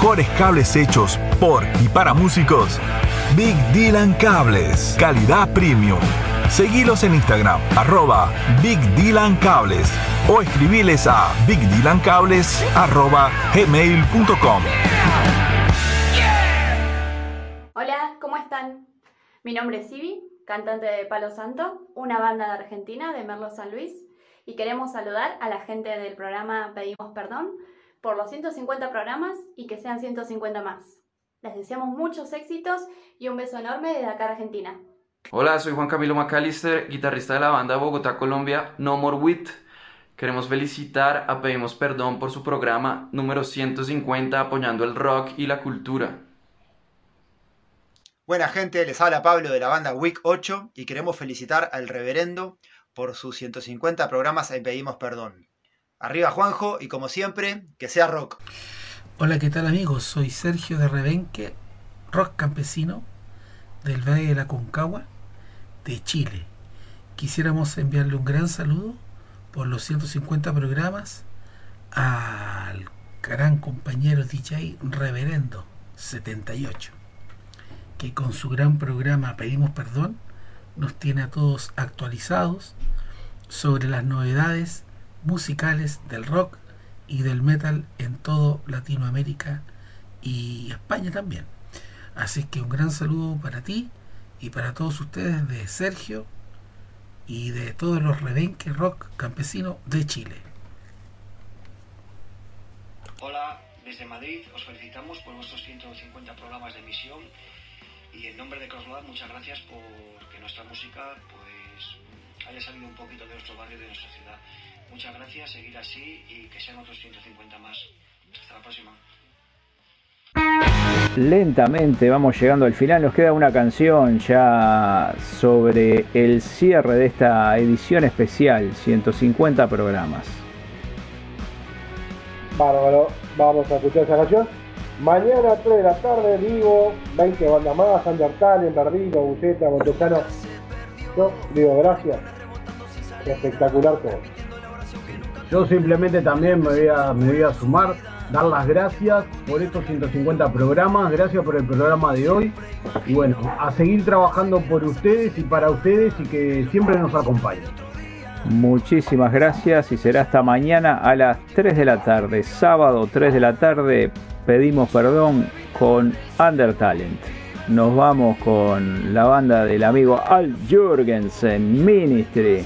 Mejores cables hechos por y para músicos, Big Dylan Cables, calidad premium. Seguilos en Instagram, arroba Big Dylan Cables o escribiles a bigdylancables arroba gmail.com. Hola, ¿cómo están? Mi nombre es Ivi, cantante de Palo Santo, una banda de Argentina de Merlo San Luis, y queremos saludar a la gente del programa Pedimos Perdón por los 150 programas y que sean 150 más. Les deseamos muchos éxitos y un beso enorme desde acá Argentina. Hola, soy Juan Camilo McAllister, guitarrista de la banda Bogotá, Colombia, No More Wit. Queremos felicitar a Pedimos Perdón por su programa número 150 apoyando el rock y la cultura. Buena gente, les habla Pablo de la banda Week 8 y queremos felicitar al reverendo por sus 150 programas en Pedimos Perdón. Arriba Juanjo y como siempre, que sea rock. Hola, ¿qué tal amigos? Soy Sergio de Rebenque, rock campesino del Valle de la Concagua, de Chile. Quisiéramos enviarle un gran saludo por los 150 programas al gran compañero DJ Reverendo 78, que con su gran programa Pedimos Perdón nos tiene a todos actualizados sobre las novedades musicales del rock y del metal en todo Latinoamérica y España también. Así que un gran saludo para ti y para todos ustedes de Sergio y de todos los Rebenque Rock campesinos de Chile. Hola, desde Madrid os felicitamos por vuestros 150 programas de emisión y en nombre de Crossroad muchas gracias por que nuestra música pues haya salido un poquito de nuestro barrio, de nuestra ciudad. Muchas gracias, seguir así y que sean otros 150 más. Hasta la próxima. Lentamente vamos llegando al final, nos queda una canción ya sobre el cierre de esta edición especial, 150 programas. Bárbaro, vamos a escuchar esa canción. Mañana 3 de la tarde, vivo, 20 bandas más, Undertale, Bardino, Buceta, Montesano. Yo digo gracias. Espectacular todo. Yo simplemente también me voy, a, sumar, dar las gracias por estos 150 programas, gracias por el programa de hoy y bueno, a seguir trabajando por ustedes y para ustedes y que siempre nos acompañen. Muchísimas gracias y será hasta mañana a las 3 de la tarde, sábado 3 de la tarde, pedimos perdón con Undertalent. Nos vamos con la banda del amigo Al Jurgensen Ministry.